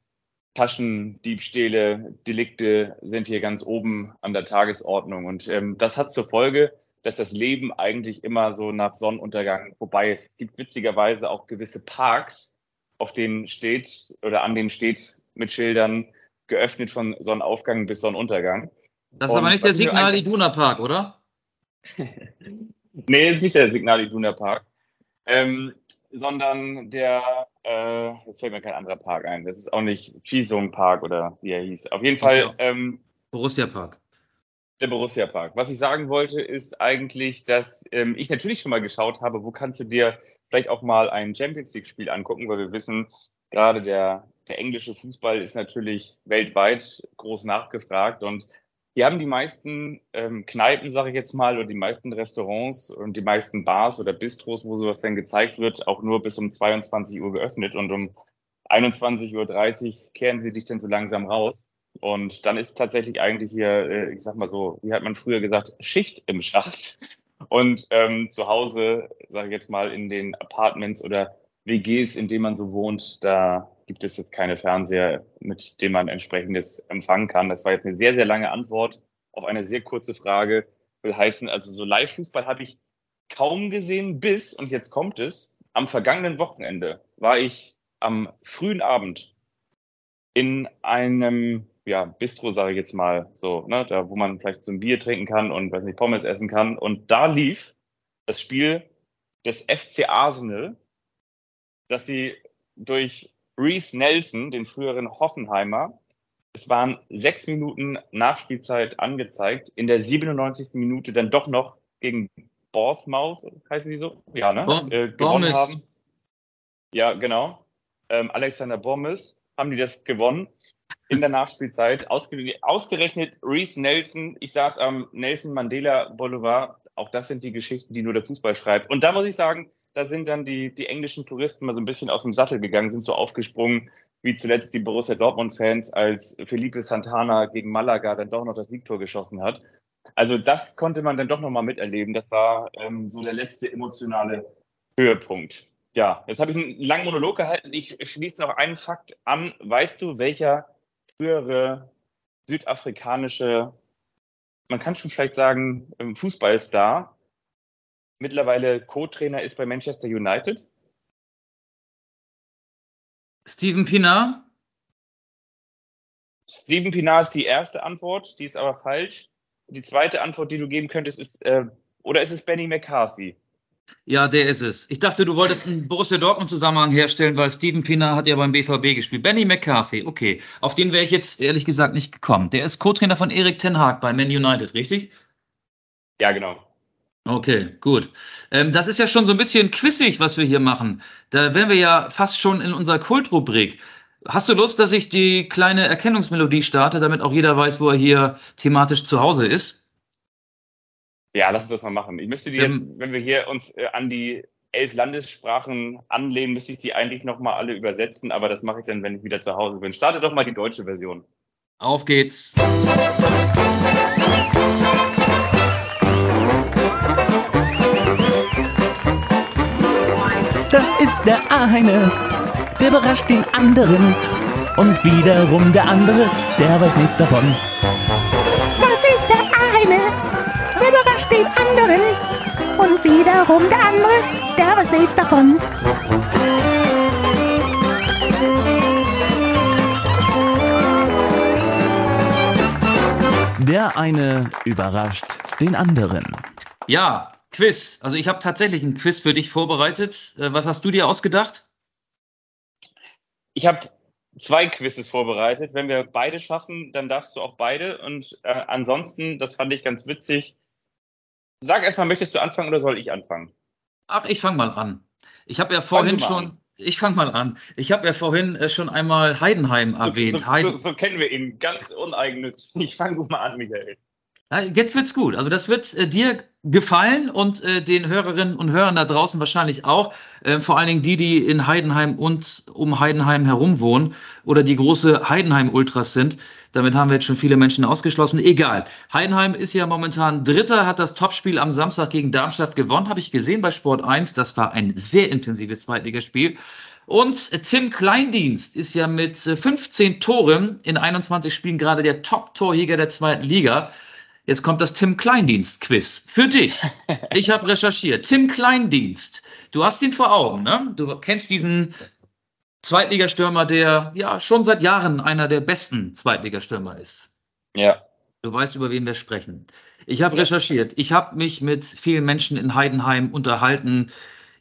Taschendiebstähle, Delikte sind hier ganz oben an der Tagesordnung. Und ähm, das hat zur Folge, dass das Leben eigentlich immer so nach Sonnenuntergang vorbei ist. Es gibt witzigerweise auch gewisse Parks, auf denen steht oder an denen steht mit Schildern geöffnet von Sonnenaufgang bis Sonnenuntergang. Das ist Und aber nicht der Signal Iduna Park, oder? nee, ist nicht der Signal Iduna Park. Ähm, sondern der, äh, jetzt fällt mir kein anderer Park ein. Das ist auch nicht Chisung Park oder wie er hieß. Auf jeden Fall. Ähm, Borussia Park. Der Borussia Park. Was ich sagen wollte, ist eigentlich, dass ähm, ich natürlich schon mal geschaut habe, wo kannst du dir vielleicht auch mal ein Champions League-Spiel angucken, weil wir wissen, gerade der, der englische Fußball ist natürlich weltweit groß nachgefragt und hier haben die meisten ähm, Kneipen, sage ich jetzt mal, oder die meisten Restaurants und die meisten Bars oder Bistros, wo sowas dann gezeigt wird, auch nur bis um 22 Uhr geöffnet und um 21.30 Uhr kehren sie dich dann so langsam raus. Und dann ist tatsächlich eigentlich hier, äh, ich sag mal so, wie hat man früher gesagt, Schicht im Schacht. Und ähm, zu Hause, sage ich jetzt mal, in den Apartments oder WGs, in denen man so wohnt, da gibt es jetzt keine Fernseher, mit denen man entsprechendes empfangen kann. Das war jetzt eine sehr, sehr lange Antwort auf eine sehr kurze Frage. Will heißen, also so Live-Fußball habe ich kaum gesehen bis, und jetzt kommt es, am vergangenen Wochenende war ich am frühen Abend in einem ja, Bistro, sage ich jetzt mal so, ne, da wo man vielleicht so ein Bier trinken kann und weiß nicht, Pommes essen kann. Und da lief das Spiel des FC Arsenal, dass sie durch Reese Nelson, den früheren Hoffenheimer. Es waren sechs Minuten Nachspielzeit angezeigt. In der 97. Minute dann doch noch gegen Bournemouth, heißen die so? Ja, ne? Bo äh, gewonnen haben. Ja, genau. Ähm, Alexander Bormes haben die das gewonnen in der Nachspielzeit. Ausge ausgerechnet Reese Nelson. Ich saß am Nelson Mandela Boulevard. Auch das sind die Geschichten, die nur der Fußball schreibt. Und da muss ich sagen, da sind dann die, die englischen Touristen mal so ein bisschen aus dem Sattel gegangen, sind so aufgesprungen, wie zuletzt die Borussia Dortmund-Fans, als Felipe Santana gegen Malaga dann doch noch das Siegtor geschossen hat. Also das konnte man dann doch noch mal miterleben. Das war ähm, so der letzte emotionale Höhepunkt. Ja, jetzt habe ich einen langen Monolog gehalten. Ich schließe noch einen Fakt an. Weißt du, welcher frühere südafrikanische, man kann schon vielleicht sagen, ähm, Fußballstar mittlerweile Co-Trainer ist bei Manchester United? Steven Pinar? Steven Pinar ist die erste Antwort, die ist aber falsch. Die zweite Antwort, die du geben könntest, ist, äh, oder ist es Benny McCarthy? Ja, der ist es. Ich dachte, du wolltest einen Borussia Dortmund-Zusammenhang herstellen, weil Steven Pienaar hat ja beim BVB gespielt. Benny McCarthy, okay. Auf den wäre ich jetzt ehrlich gesagt nicht gekommen. Der ist Co-Trainer von Erik Ten Hag bei Man United, richtig? Ja, genau. Okay, gut. Ähm, das ist ja schon so ein bisschen quissig, was wir hier machen. Da wären wir ja fast schon in unserer Kultrubrik. Hast du Lust, dass ich die kleine Erkennungsmelodie starte, damit auch jeder weiß, wo er hier thematisch zu Hause ist? Ja, lass uns das mal machen. Ich müsste die ähm, jetzt, wenn wir hier uns äh, an die elf Landessprachen anlehnen, müsste ich die eigentlich nochmal alle übersetzen, aber das mache ich dann, wenn ich wieder zu Hause bin. Starte doch mal die deutsche Version. Auf geht's. Das ist der eine, der überrascht den anderen. Und wiederum der andere, der weiß nichts davon. Und wiederum der andere, der weiß nichts davon. Der eine überrascht den anderen. Ja, Quiz. Also ich habe tatsächlich ein Quiz für dich vorbereitet. Äh, was hast du dir ausgedacht? Ich habe zwei Quizzes vorbereitet. Wenn wir beide schaffen, dann darfst du auch beide. Und äh, ansonsten, das fand ich ganz witzig. Sag erstmal, möchtest du anfangen oder soll ich anfangen? Ach, ich fange mal an. Ich habe ja vorhin schon, Ich fange mal an. Ich habe ja vorhin äh, schon einmal Heidenheim erwähnt. So, so, Heiden so, so kennen wir ihn, ganz uneigennützig. Fang du mal an, Michael. Jetzt wird's gut. Also das wird äh, dir gefallen und äh, den Hörerinnen und Hörern da draußen wahrscheinlich auch. Äh, vor allen Dingen die, die in Heidenheim und um Heidenheim herum wohnen oder die große Heidenheim-Ultras sind. Damit haben wir jetzt schon viele Menschen ausgeschlossen. Egal. Heidenheim ist ja momentan Dritter, hat das Topspiel am Samstag gegen Darmstadt gewonnen, habe ich gesehen bei Sport 1. Das war ein sehr intensives Zweitligaspiel. Und Tim Kleindienst ist ja mit äh, 15 Toren in 21 Spielen gerade der Top-Torjäger der zweiten Liga. Jetzt kommt das Tim Kleindienst-Quiz für dich. Ich habe recherchiert. Tim Kleindienst, du hast ihn vor Augen, ne? Du kennst diesen Zweitligastürmer, der ja schon seit Jahren einer der besten Zweitligastürmer ist. Ja. Du weißt, über wen wir sprechen. Ich habe recherchiert. Ich habe mich mit vielen Menschen in Heidenheim unterhalten.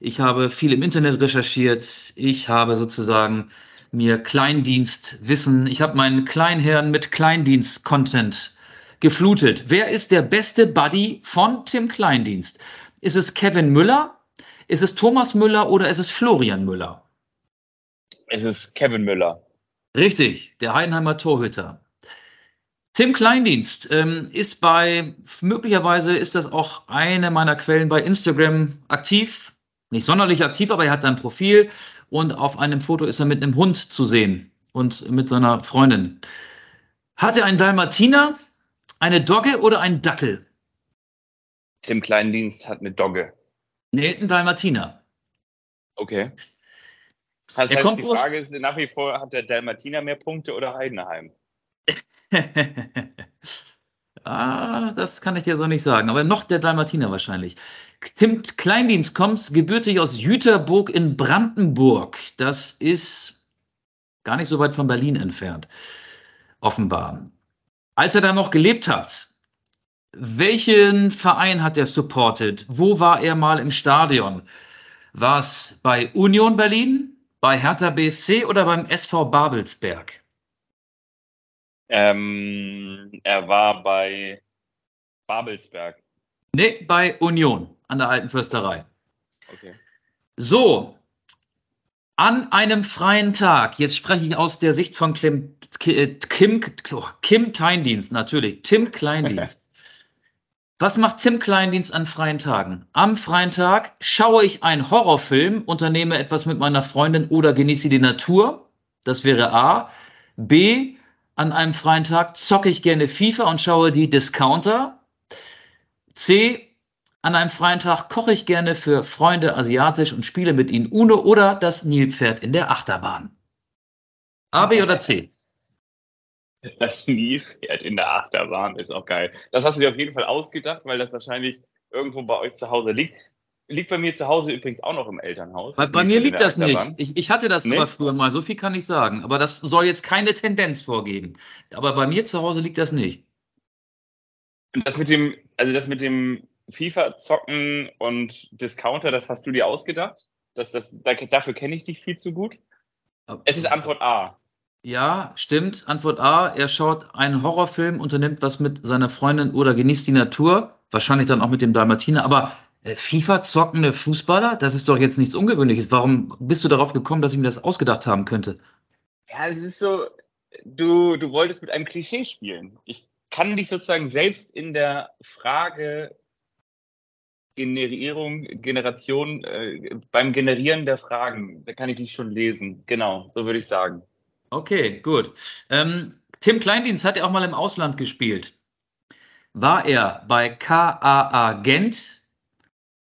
Ich habe viel im Internet recherchiert. Ich habe sozusagen mir Kleindienstwissen. Ich habe meinen Kleinherrn mit Kleindienst-Content geflutet. Wer ist der beste Buddy von Tim Kleindienst? Ist es Kevin Müller? Ist es Thomas Müller oder ist es Florian Müller? Es ist Kevin Müller. Richtig, der Heidenheimer Torhüter. Tim Kleindienst ähm, ist bei, möglicherweise ist das auch eine meiner Quellen bei Instagram aktiv. Nicht sonderlich aktiv, aber er hat ein Profil und auf einem Foto ist er mit einem Hund zu sehen und mit seiner Freundin. Hat er einen Dalmatiner, eine Dogge oder einen Dackel? Tim Kleindienst hat eine Dogge. Nee, einen Dalmatiner. Okay. Das Er heißt, kommt die Frage ist nach wie vor, hat der Dalmatiner mehr Punkte oder Heidenheim? ah, das kann ich dir so nicht sagen, aber noch der Dalmatiner wahrscheinlich. Tim Kleindienst kommt gebürtig aus Jüterburg in Brandenburg. Das ist gar nicht so weit von Berlin entfernt, offenbar. Als er da noch gelebt hat, welchen Verein hat er supportet? Wo war er mal im Stadion? War es bei Union Berlin, bei Hertha BSC oder beim SV Babelsberg? Ähm, er war bei Babelsberg. Nee, bei Union an der alten Fürsterei. Okay. So, an einem freien Tag, jetzt spreche ich aus der Sicht von Kim, Kim, Kim Kleindienst, natürlich, Tim Kleindienst. Was macht Tim Kleindienst an freien Tagen? Am freien Tag schaue ich einen Horrorfilm, unternehme etwas mit meiner Freundin oder genieße die Natur. Das wäre A. B. An einem freien Tag zocke ich gerne FIFA und schaue die Discounter. C. An einem freien Tag koche ich gerne für Freunde asiatisch und spiele mit ihnen Uno oder das Nilpferd in der Achterbahn. A, B oder C? Das Nilpferd in der Achterbahn ist auch geil. Das hast du dir auf jeden Fall ausgedacht, weil das wahrscheinlich irgendwo bei euch zu Hause liegt. Liegt bei mir zu Hause übrigens auch noch im Elternhaus. Bei, bei mir liegt das nicht. Achterbahn. Ich, ich hatte das Nee? aber früher mal, so viel kann ich sagen. Aber das soll jetzt keine Tendenz vorgeben. Aber bei mir zu Hause liegt das nicht. Das mit dem, also das mit dem FIFA-Zocken und Discounter, das hast du dir ausgedacht? Das, das, da- dafür kenne ich dich viel zu gut. Es ist Antwort A. Ja, stimmt. Antwort A, er schaut einen Horrorfilm, unternimmt was mit seiner Freundin oder genießt die Natur. Wahrscheinlich dann auch mit dem Dalmatiner. Aber äh, FIFA zockende Fußballer, das ist doch jetzt nichts Ungewöhnliches. Warum bist du darauf gekommen, dass ich mir das ausgedacht haben könnte? Ja, es ist so, du, du wolltest mit einem Klischee spielen. Ich kann dich sozusagen selbst in der Frage Generierung, Generation, äh, beim Generieren der Fragen, da kann ich dich schon lesen. Genau, so würde ich sagen. Okay, gut. Ähm, Tim Kleindienst hat ja auch mal im Ausland gespielt. War er bei KAA Gent?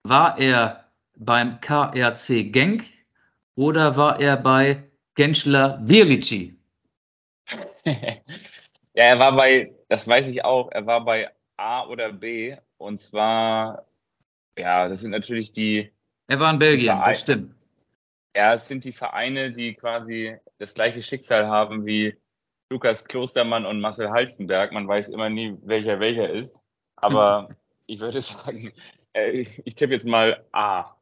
War er beim KRC Genk? Oder war er bei Genschler Birlici? ja, er war bei, das weiß ich auch, er war bei A oder B. Und zwar, ja, das sind natürlich die, Er war in Belgien, das stimmt. ja, es sind die Vereine, die quasi das gleiche Schicksal haben wie Lukas Klostermann und Marcel Halstenberg. Man weiß immer nie, welcher welcher ist. Aber ich würde sagen, äh, ich, ich tippe jetzt mal A.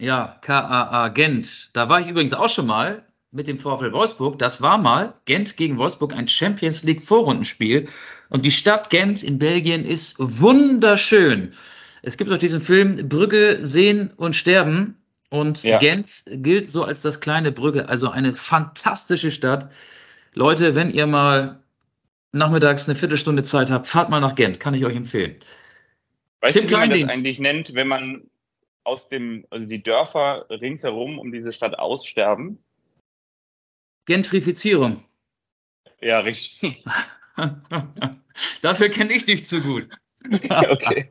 Ja, KAA Gent. Da war ich übrigens auch schon mal mit dem VfL Wolfsburg. Das war mal Gent gegen Wolfsburg ein Champions League Vorrundenspiel. Und die Stadt Gent in Belgien ist wunderschön. Es gibt auch diesen Film Brügge sehen und sterben. Und Ja. Gent gilt so als das kleine Brügge, also eine fantastische Stadt. Leute, wenn ihr mal nachmittags eine Viertelstunde Zeit habt, fahrt mal nach Gent, kann ich euch empfehlen. Weißt Tim du, wie man das eigentlich nennt, wenn man aus dem, also die Dörfer ringsherum um diese Stadt aussterben? Gentrifizierung. Ja, richtig. Dafür kenne ich dich zu gut. okay.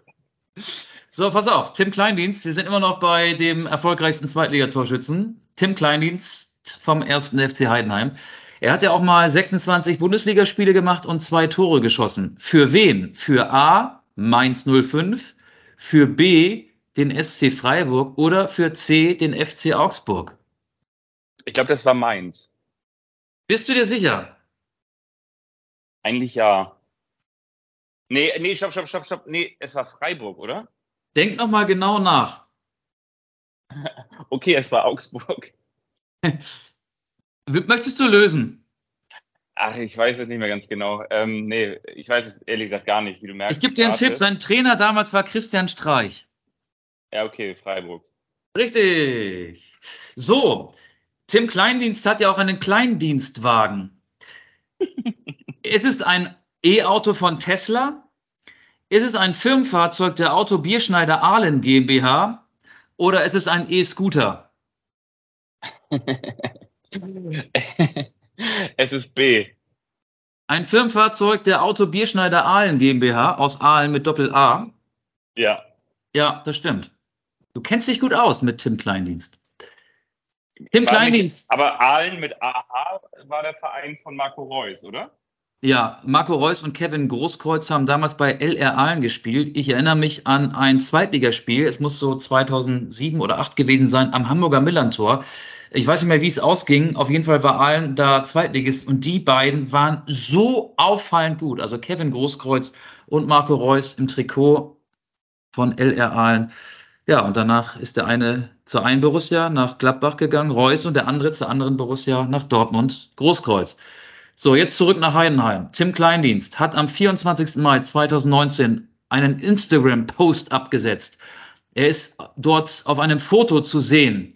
So, pass auf, Tim Kleindienst, wir sind immer noch bei dem erfolgreichsten Zweitligatorschützen, Tim Kleindienst vom 1. FC Heidenheim. Er hat ja auch mal 26 Bundesligaspiele gemacht und zwei Tore geschossen. Für wen? Für A, Mainz 05, für B, den SC Freiburg oder für C, den FC Augsburg. Ich glaube, das war Mainz. Bist du dir sicher? Eigentlich ja. Nee, nee, stopp, stopp, stopp, stopp. Nee, es war Freiburg, oder? Denk noch mal genau nach. Okay, es war Augsburg. Möchtest du lösen? Ach, ich weiß es nicht mehr ganz genau. Ähm, nee, ich weiß es ehrlich gesagt gar nicht, wie du merkst. Ich gebe dir einen. Tipp. Sein Trainer damals war Christian Streich. Ja, okay, Freiburg. Richtig. So, Tim Kleindienst hat ja auch einen Kleindienstwagen. ist es ein E-Auto von Tesla? Ist es ein Firmenfahrzeug der Auto Bierschneider Ahlen GmbH? Oder ist es ein E-Scooter? es ist B. Ein Firmenfahrzeug der Auto Bierschneider Ahlen GmbH aus Ahlen mit Doppel-A? Ja. Ja, das stimmt. Du kennst dich gut aus mit Tim Kleindienst. Tim War Kleindienst. Nicht, aber Aalen mit AH war der Verein von Marco Reus, oder? Ja, Marco Reus und Kevin Großkreuz haben damals bei LR Aalen gespielt. Ich erinnere mich an ein Zweitligaspiel. Es muss so 2007 oder 2008 gewesen sein am Hamburger Millantor. Ich weiß nicht mehr, wie es ausging. Auf jeden Fall war Aalen da Zweitligist und die beiden waren so auffallend gut. Also Kevin Großkreuz und Marco Reus im Trikot von LR Aalen. Ja, und danach ist der eine zur einen Borussia nach Gladbach gegangen, Reus, und der andere zur anderen Borussia nach Dortmund, Großkreuz. So, jetzt zurück nach Heidenheim. Tim Kleindienst hat am 24. Mai 2019 einen Instagram-Post abgesetzt. Er ist dort auf einem Foto zu sehen.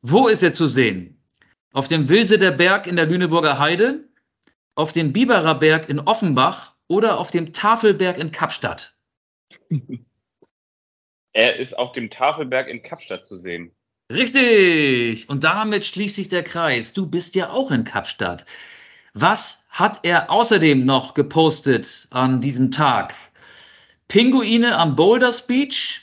Wo ist er zu sehen? Auf dem Wilseder Berg in der Lüneburger Heide, auf dem Biberer Berg in Offenbach oder auf dem Tafelberg in Kapstadt? Er ist auf dem Tafelberg in Kapstadt zu sehen. Richtig. Und damit schließt sich der Kreis. Du bist ja auch in Kapstadt. Was hat er außerdem noch gepostet an diesem Tag? Pinguine am Boulders Beach,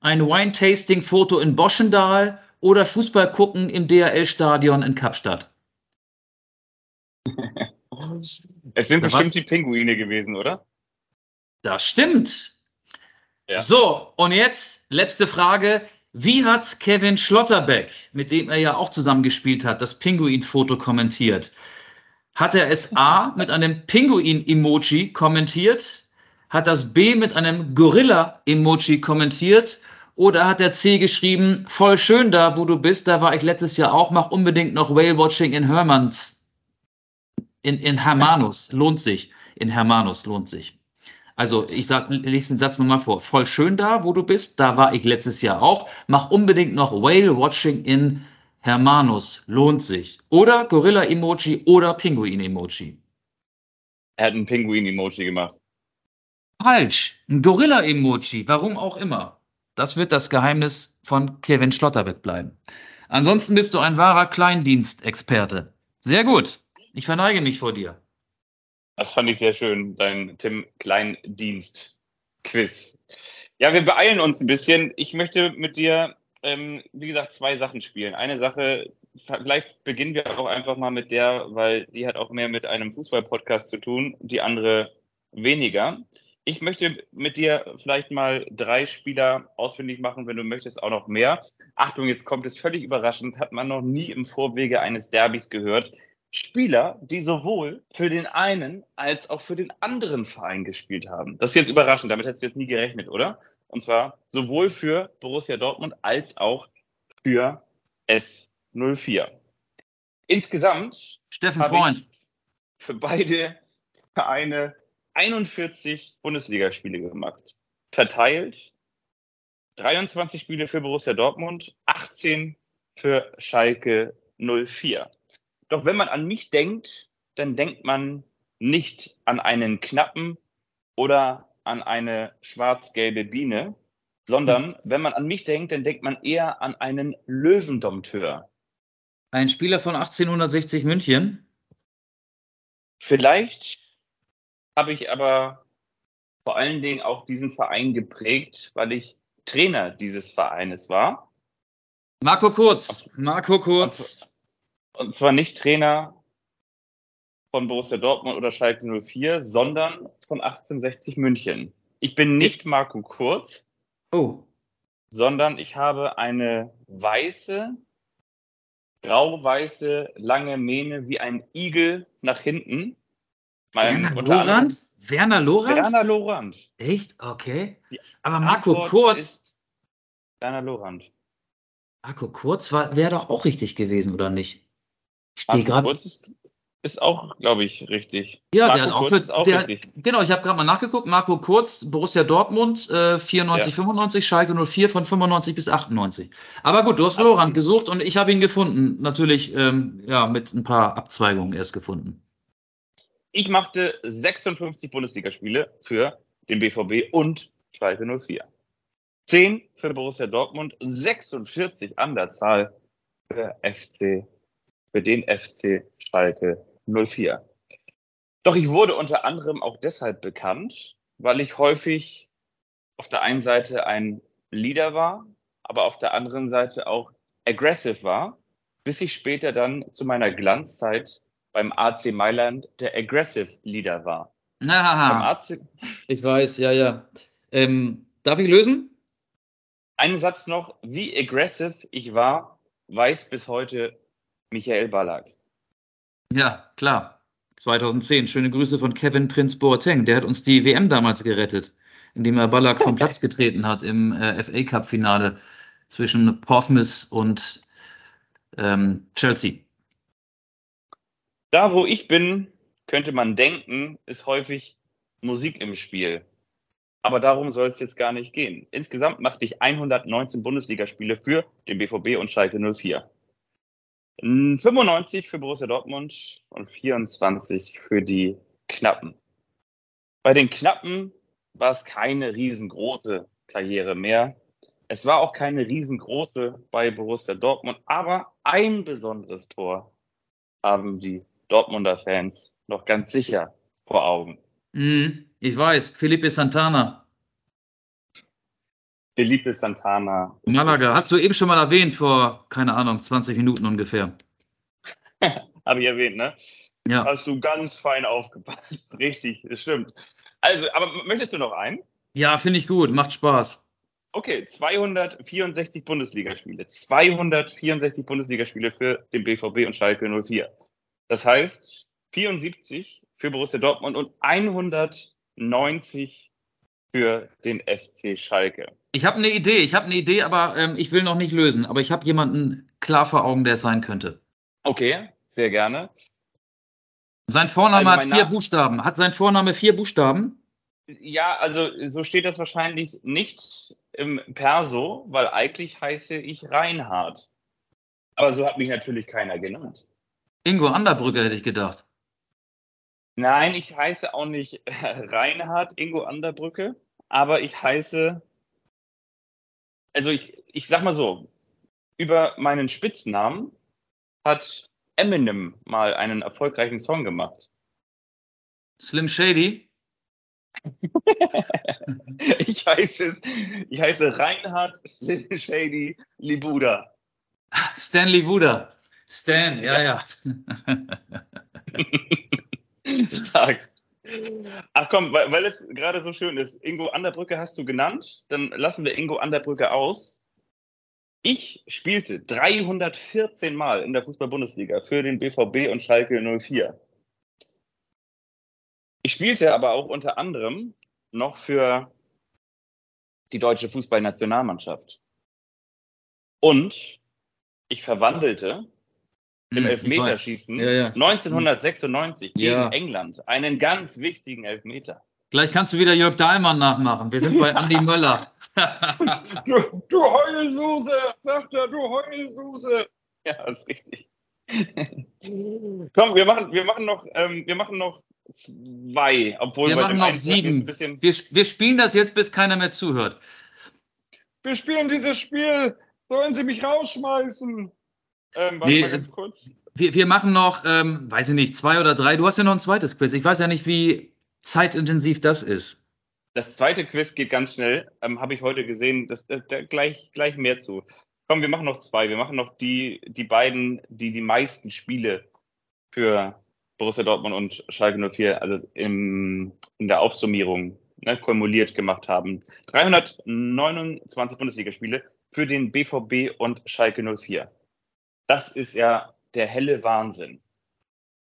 ein Wine-Tasting-Foto in Boschendal oder Fußball gucken im DRL-Stadion in Kapstadt? Es sind bestimmt was? die Pinguine gewesen, oder? Das stimmt. Ja. So, und jetzt letzte Frage. Wie hat Kevin Schlotterbeck, mit dem er ja auch zusammengespielt hat, das Pinguin-Foto kommentiert? Hat er es A mit einem Pinguin-Emoji kommentiert? Hat das B mit einem Gorilla-Emoji kommentiert? Oder hat er C geschrieben, voll schön da, wo du bist, da war ich letztes Jahr auch, mach unbedingt noch Whale-Watching in Hermanns, in, in Hermanus, lohnt sich. In Hermanus lohnt sich. Also ich sag, lese den Satz nochmal vor. Voll schön da, wo du bist. Da war ich letztes Jahr auch. Mach unbedingt noch Whale Watching in Hermanus. Lohnt sich. Oder Gorilla-Emoji oder Pinguin-Emoji. Er hat ein Pinguin-Emoji gemacht. Falsch. Ein Gorilla-Emoji. Warum auch immer. Das wird das Geheimnis von Kevin Schlotterbeck bleiben. Ansonsten bist du ein wahrer Kleindienstexperte. Sehr gut. Ich verneige mich vor dir. Das fand ich sehr schön, dein Tim Kleindienst-Quiz. Ja, wir beeilen uns ein bisschen. Ich möchte mit dir, ähm, wie gesagt, zwei Sachen spielen. Eine Sache, vielleicht beginnen wir auch einfach mal mit der, weil die hat auch mehr mit einem Fußball-Podcast zu tun, die andere weniger. Ich möchte mit dir vielleicht mal drei Spieler ausfindig machen, wenn du möchtest, auch noch mehr. Achtung, jetzt kommt es völlig überraschend, hat man noch nie im Vorwege eines Derbys gehört. Spieler, die sowohl für den einen als auch für den anderen Verein gespielt haben. Das ist jetzt überraschend, damit hättest du jetzt nie gerechnet, oder? Und zwar sowohl für Borussia Dortmund als auch für S04. Insgesamt Steffen Freund. für beide Vereine 41 Bundesligaspiele gemacht. Verteilt 23 Spiele für Borussia Dortmund, 18 für Schalke 04. Doch wenn man an mich denkt, dann denkt man nicht an einen knappen oder an eine schwarz-gelbe Biene, sondern wenn man an mich denkt, dann denkt man eher an einen Löwendompteur. Ein Spieler von 1860 München. Vielleicht habe ich aber vor allen Dingen auch diesen Verein geprägt, weil ich Trainer dieses Vereines war. Marco Kurz. Marco Kurz. Und zwar nicht Trainer von Borussia Dortmund oder Schalke 04, sondern von 1860 München. Ich bin nicht Marco Kurz, Oh. sondern ich habe eine weiße, grau-weiße, lange Mähne wie ein Igel nach hinten. Mein, Werner anderem- Lorand? Werner Lorand? Werner Lorand. Echt? Okay. Die Aber Marco Antwort Kurz. Werner Lorand. Marco Kurz wäre doch auch richtig gewesen, oder nicht? Ich stehe gerade. Kurz ist, ist auch, glaube ich, richtig. Ja, Marco der hat auch Kurz für. auch der, richtig. genau, ich habe gerade mal nachgeguckt. Marco Kurz, Borussia Dortmund, äh, 94, Ja. 95, Schalke 04 von 95 bis 98. Aber gut, du hast. Lorand gesucht und ich habe ihn gefunden. Natürlich, ähm, ja, mit ein paar Abzweigungen erst gefunden. Ich machte 56 Bundesligaspiele für den BVB und Schalke 04. 10 für Borussia Dortmund, 46 an der Zahl für FC, für den FC Schalke 04. Doch ich wurde unter anderem auch deshalb bekannt, weil ich häufig auf der einen Seite ein Leader war, aber auf der anderen Seite auch aggressive war, bis ich später dann zu meiner Glanzzeit beim AC Mailand der aggressive Leader war. AC, ich weiß, ja, ja. Ähm, darf ich lösen? Einen Satz noch, wie aggressive ich war, weiß bis heute Michael Ballack. Ja, klar. 2010. Schöne Grüße von Kevin Prince Boateng. Der hat uns die WM damals gerettet, indem er Ballack vom Platz getreten hat im äh, FA Cup Finale zwischen Portsmouth und ähm, Chelsea. Da, wo ich bin, könnte man denken, ist häufig Musik im Spiel. Aber darum soll es jetzt gar nicht gehen. Insgesamt machte ich 119 Bundesligaspiele für den BVB und Schalke 04. 95 für Borussia Dortmund und 24 für die Knappen. Bei den Knappen war es keine riesengroße Karriere mehr. Es war auch keine riesengroße bei Borussia Dortmund, aber ein besonderes Tor haben die Dortmunder Fans noch ganz sicher vor Augen. Mhm, ich weiß, Felipe Santana, Felipe Santana. Malaga. Hast du eben schon mal erwähnt, vor, keine Ahnung, 20 Minuten ungefähr. Habe ich erwähnt, ne? Ja. Hast du ganz fein aufgepasst. Richtig, das stimmt. Also, aber möchtest du noch einen? Ja, finde ich gut, macht Spaß. Okay, 264 Bundesligaspiele. 264 Bundesligaspiele für den BVB und Schalke 04. Das heißt, 74 für Borussia Dortmund und 190 für den FC Schalke. Ich habe eine Idee, ich habe eine Idee, aber ähm, ich will noch nicht lösen. Aber ich habe jemanden klar vor Augen, der es sein könnte. Okay, sehr gerne. Sein Vorname Also hat vier Na- Buchstaben. Hat sein Vorname vier Buchstaben? Ja, also so steht das wahrscheinlich nicht im Perso, weil eigentlich heiße ich Reinhard. Aber so hat mich natürlich keiner genannt. Ingo Anderbrücke hätte ich gedacht. Nein, ich heiße auch nicht Reinhard Ingo Anderbrücke, aber ich heiße, also ich, ich sag mal so, über meinen Spitznamen hat Eminem mal einen erfolgreichen Song gemacht. Slim Shady? Ich heiße es, ich heiße Reinhard Slim Shady Libuda. Stanley Wuda. Stan, ja, ja. Stark. Ach komm, weil, weil es gerade so schön ist. Ingo Anderbrücke hast du genannt. Dann lassen wir Ingo Anderbrücke aus. Ich spielte 314 Mal in der Fußball-Bundesliga für den BVB und Schalke 04. Ich spielte aber auch unter anderem noch für die deutsche Fußballnationalmannschaft. Und ich verwandelte im Hm, Elfmeterschießen Ja, ja. 1996 gegen Ja. England einen ganz wichtigen Elfmeter. Gleich kannst du wieder Jörg Dahlmann nachmachen. Wir sind bei Andi Möller. du, du Heulsuse, sagt er, du Heulsuse. Ja, ist richtig. Komm, wir machen, wir machen noch, ähm, wir machen noch zwei, obwohl wir machen noch sieben. bisschen. Wir, wir spielen das jetzt, bis keiner mehr zuhört. Wir spielen dieses Spiel. Sollen Sie mich rausschmeißen? Ähm, warte Nee, mal ganz kurz. Wir, wir machen noch, ähm, weiß ich nicht, zwei oder drei. Du hast ja noch ein zweites Quiz. Ich weiß ja nicht, wie zeitintensiv das ist. Das zweite Quiz geht ganz schnell. Ähm, Habe ich heute gesehen. Das, da, da gleich, gleich mehr zu. Komm, wir machen noch zwei. Wir machen noch die, die beiden, die die meisten Spiele für Borussia Dortmund und Schalke 04, also im, in der Aufsummierung ne, kumuliert gemacht haben. 329 Bundesligaspiele für den BVB und Schalke 04. Das ist ja der helle Wahnsinn.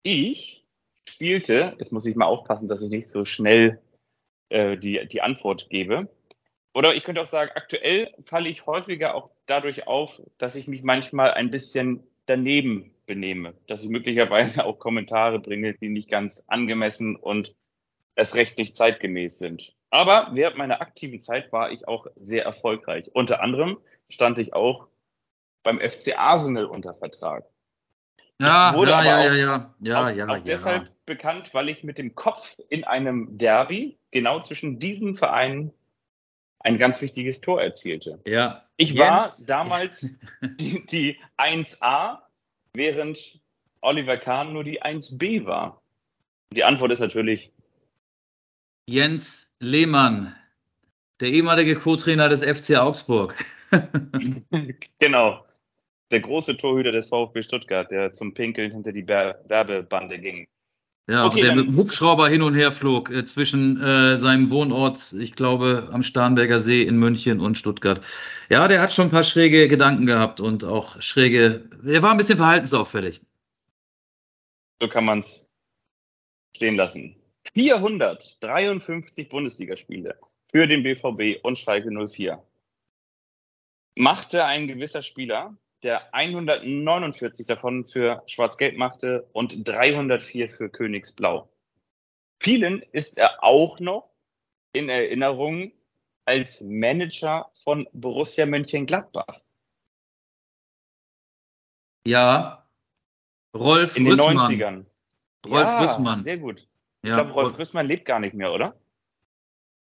Ich spielte, jetzt muss ich mal aufpassen, dass ich nicht so schnell äh, die, die Antwort gebe. Oder ich könnte auch sagen, aktuell falle ich häufiger auch dadurch auf, dass ich mich manchmal ein bisschen daneben benehme, dass ich möglicherweise auch Kommentare bringe, die nicht ganz angemessen und es rechtlich zeitgemäß sind. Aber während meiner aktiven Zeit war ich auch sehr erfolgreich. Unter anderem stand ich auch beim FC Arsenal unter Vertrag. Ja, wurde ja, aber ja, auch- ja, ja, ja, auch, auch ja. deshalb bekannt, weil ich mit dem Kopf in einem Derby genau zwischen diesen Vereinen ein ganz wichtiges Tor erzielte. ja. Ich war Jens. damals die, die 1a, während Oliver Kahn nur die 1b war. Die Antwort ist natürlich Jens Lehmann, der ehemalige Co-Trainer des FC Augsburg. genau der große Torhüter des VfB Stuttgart, der zum Pinkeln hinter die Werbebande ging. Ja, Okay, und der dann- mit dem Hubschrauber hin und her flog äh, zwischen äh, seinem Wohnort, ich glaube, am Starnberger See in München und Stuttgart. Ja, der hat schon ein paar schräge Gedanken gehabt und auch schräge. Er war ein bisschen verhaltensauffällig. So kann man es stehen lassen. 453 Bundesligaspiele für den BVB und Schalke 04. Machte ein gewisser Spieler, der 149 davon für Schwarz-Gelb machte und 304 für Königsblau. Vielen ist er auch noch in Erinnerung als Manager von Borussia Mönchengladbach. Ja, Rolf In den Rüssmann. 90ern. Rolf ja, Rüssmann. Sehr gut. Ich Ja, glaube, Rolf Rüssmann lebt gar nicht mehr, oder?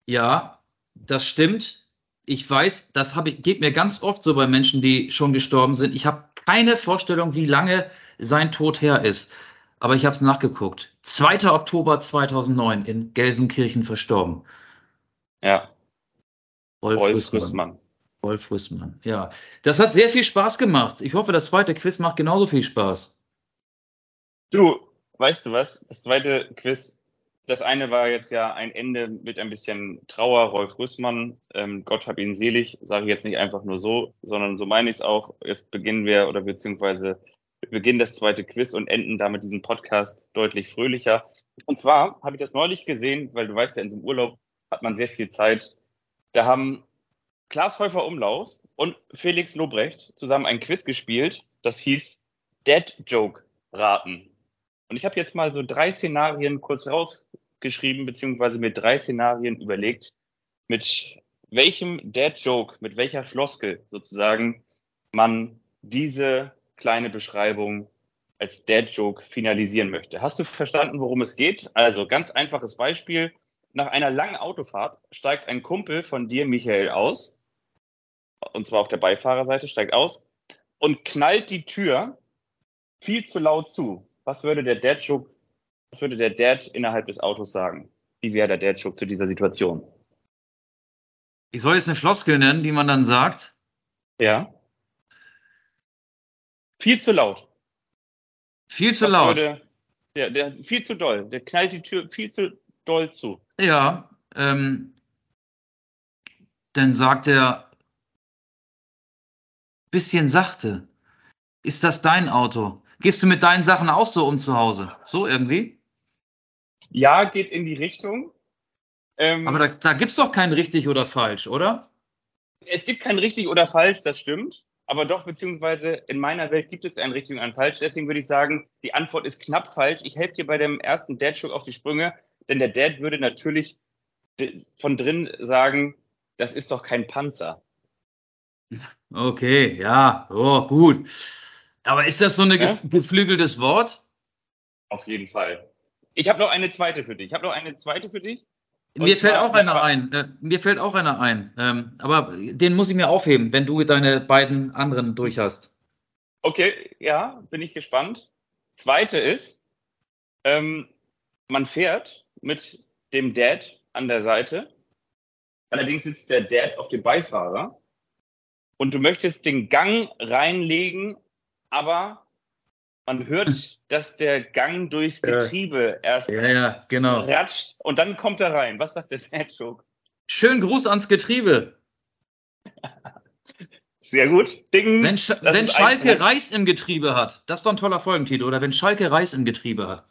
Ja, das stimmt. Ich weiß, das hab geht mir ganz oft so bei Menschen, die schon gestorben sind. Ich habe keine Vorstellung, wie lange sein Tod her ist. Aber ich habe es nachgeguckt. 2. Oktober 2009 in Gelsenkirchen verstorben. Ja, Rolf, Rolf Rüssmann. Rüssmann. Rolf Rüssmann. Ja, das hat sehr viel Spaß gemacht. Ich hoffe, das zweite Quiz macht genauso viel Spaß. Du, weißt du was? Das zweite Quiz, das eine war jetzt ja ein Ende mit ein bisschen Trauer, Rolf Rüssmann. Ähm, Gott hab ihn selig, sage ich jetzt nicht einfach nur so, sondern so meine ich es auch. Jetzt beginnen wir oder beziehungsweise wir beginnen das zweite Quiz und enden damit diesen Podcast deutlich fröhlicher. Und zwar habe ich das neulich gesehen, weil du weißt ja, in so einem Urlaub hat man sehr viel Zeit. Da haben Klaas Häufer Umlauf und Felix Lobrecht zusammen ein Quiz gespielt, das hieß Dead Joke raten. Und ich habe jetzt mal so drei Szenarien kurz rausgeschrieben, beziehungsweise mir drei Szenarien überlegt, mit welchem Dead Joke, mit welcher Floskel sozusagen man diese kleine Beschreibung als Dead Joke finalisieren möchte. Hast du verstanden, worum es geht? Also ganz einfaches Beispiel. Nach einer langen Autofahrt steigt ein Kumpel von dir, Michael, aus. Und zwar auf der Beifahrerseite, steigt aus und knallt die Tür viel zu laut zu. Was würde der Dad Joke, was würde der Dad innerhalb des Autos sagen? Wie wäre der Dad Joke zu dieser Situation? Ich soll jetzt eine Floskel nennen, die man dann sagt. Ja. Viel zu laut. Viel zu Was laut. Würde, der, der, viel zu doll. Der knallt die Tür viel zu doll zu. Ja, ähm, dann sagt er, bisschen sachte. Ist das dein Auto? Gehst du mit deinen Sachen auch so um zu Hause? So irgendwie? Ja, geht in die Richtung. Ähm, Aber da, da gibt's doch kein richtig oder falsch, oder? es gibt kein richtig oder falsch, das stimmt. Aber doch, beziehungsweise in meiner Welt gibt es ein richtig und ein falsch. Deswegen würde ich sagen, die Antwort ist knapp falsch. Ich helfe dir bei dem ersten Dad-Joke auf die Sprünge, denn der Dad würde natürlich von drin sagen, das ist doch kein Panzer. Okay, ja, oh, gut. Aber ist das so ein Ja? geflügeltes Wort? Auf jeden Fall. Ich habe noch eine zweite für dich. Ich habe noch eine zweite für dich. Mir fällt zwar- auch und einer zwar- ein. Äh, mir fällt auch einer ein. Ähm, aber den muss ich mir aufheben, wenn du deine beiden anderen durch hast. Okay, ja, bin ich gespannt. Zweite ist, ähm, man fährt mit dem Dad an der Seite. Allerdings sitzt der Dad auf dem Beifahrer. Und du möchtest den Gang reinlegen, aber man hört, dass der Gang durchs Ja. Getriebe erst Ja, ja, genau. ratscht und dann kommt er rein. Was sagt der Dad-Joke? Schönen Gruß ans Getriebe. Sehr gut. Ding. Wenn, Sch wenn Schalke ein- Reis im Getriebe hat, das ist doch ein toller Folgentitel. Oder wenn Schalke Reis im Getriebe hat.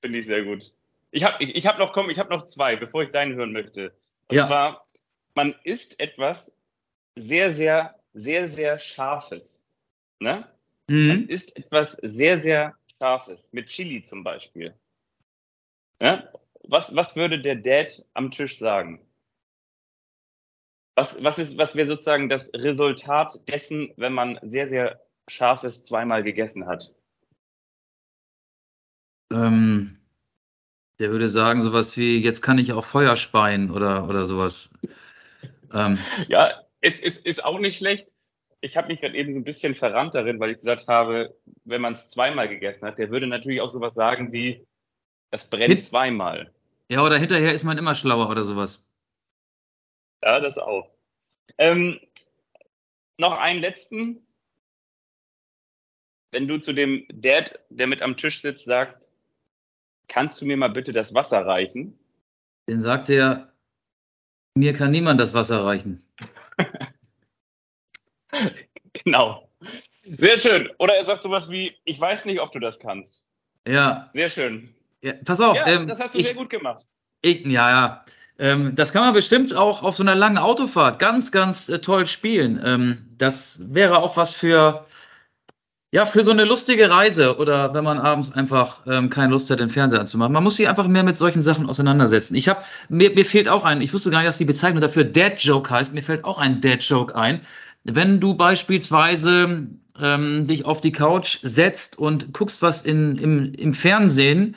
Finde ich sehr gut. Ich habe ich, ich hab noch, komm, ich habe noch zwei, bevor ich deinen hören möchte. Und Ja. zwar, man isst etwas sehr, sehr, sehr, sehr Scharfes. Ne? Mhm. isst etwas sehr, sehr Scharfes. Mit Chili zum Beispiel. Ne? Was, was würde der Dad am Tisch sagen? Was, was, ist, was wäre sozusagen das Resultat dessen, wenn man sehr, sehr Scharfes zweimal gegessen hat? Ähm, der würde sagen, sowas wie, jetzt kann ich auch Feuer speien oder, oder sowas. Ähm, Ja, es ist, ist auch nicht schlecht. Ich habe mich gerade eben so ein bisschen verrannt darin, weil ich gesagt habe, wenn man es zweimal gegessen hat, der würde natürlich auch sowas sagen wie, das brennt Mit- zweimal. ja, oder hinterher ist man immer schlauer oder sowas. Ja, das auch. Ähm, noch einen letzten. Wenn du zu dem Dad, der mit am Tisch sitzt, sagst, kannst du mir mal bitte das Wasser reichen? Den sagt er, mir kann niemand das Wasser reichen. Genau. Sehr schön. Oder er sagt sowas wie, ich weiß nicht, ob du das kannst. Ja, Sehr schön. ja pass auf. Ja, ähm, das hast du ich, sehr gut gemacht. Ich, ja, ja. Ähm, das kann man bestimmt auch auf so einer langen Autofahrt ganz, ganz äh, toll spielen. Ähm, das wäre auch was für, ja, für so eine lustige Reise oder wenn man abends einfach ähm, keine Lust hat, den Fernseher anzumachen. Man muss sich einfach mehr mit solchen Sachen auseinandersetzen. Ich habe, mir, mir fehlt auch ein, ich wusste gar nicht, dass die Bezeichnung dafür Dad Joke heißt. Mir fällt auch ein Dad Joke ein. Wenn du beispielsweise ähm, dich auf die Couch setzt und guckst was in, im, im Fernsehen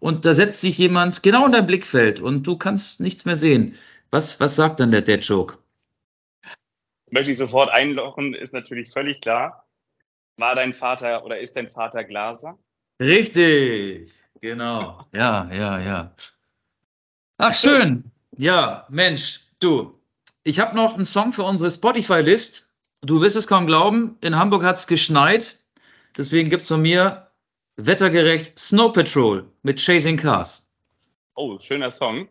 und da setzt sich jemand genau in dein Blickfeld und du kannst nichts mehr sehen. Was, was sagt dann der Dead Joke? möchte ich sofort einlochen, ist natürlich völlig klar. War dein Vater oder ist dein Vater Glaser? Richtig, genau. Ja, ja, ja. Ach, schön. Ja, Mensch, du. Ich habe noch einen Song für unsere Spotify-List. Du wirst es kaum glauben, in Hamburg hat es geschneit. Deswegen gibt es von mir wettergerecht Snow Patrol mit Chasing Cars. Oh, schöner Song.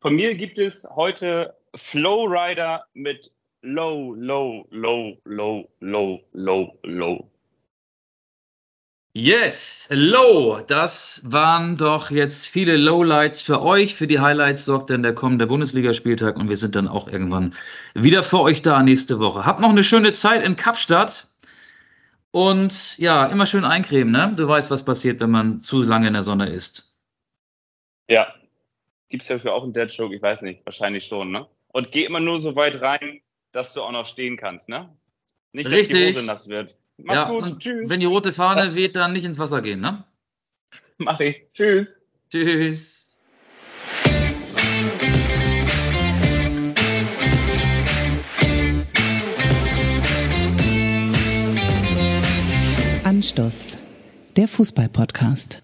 Von mir gibt es heute Flowrider mit Low, Low, Low, Low, Low, Low, Low. Yes, Low. Das waren doch jetzt viele Lowlights für euch. Für die Highlights sorgt dann der kommende Bundesligaspieltag und wir sind dann auch irgendwann wieder für euch da nächste Woche. Habt noch eine schöne Zeit in Kapstadt und ja, immer schön eincremen, ne? Du weißt, was passiert, wenn man zu lange in der Sonne ist. Ja. Gibt es dafür auch einen Dead Joke? Ich weiß nicht. Wahrscheinlich schon, ne? Und geh immer nur so weit rein, dass du auch noch stehen kannst, ne? Nicht, dass die Richtig. Hose nass wird. Mach's Ja, gut. und Tschüss. wenn die rote Fahne weht, dann nicht ins Wasser gehen, ne? Mach ich. Tschüss. Tschüss. Anstoß, der Fußball-Podcast.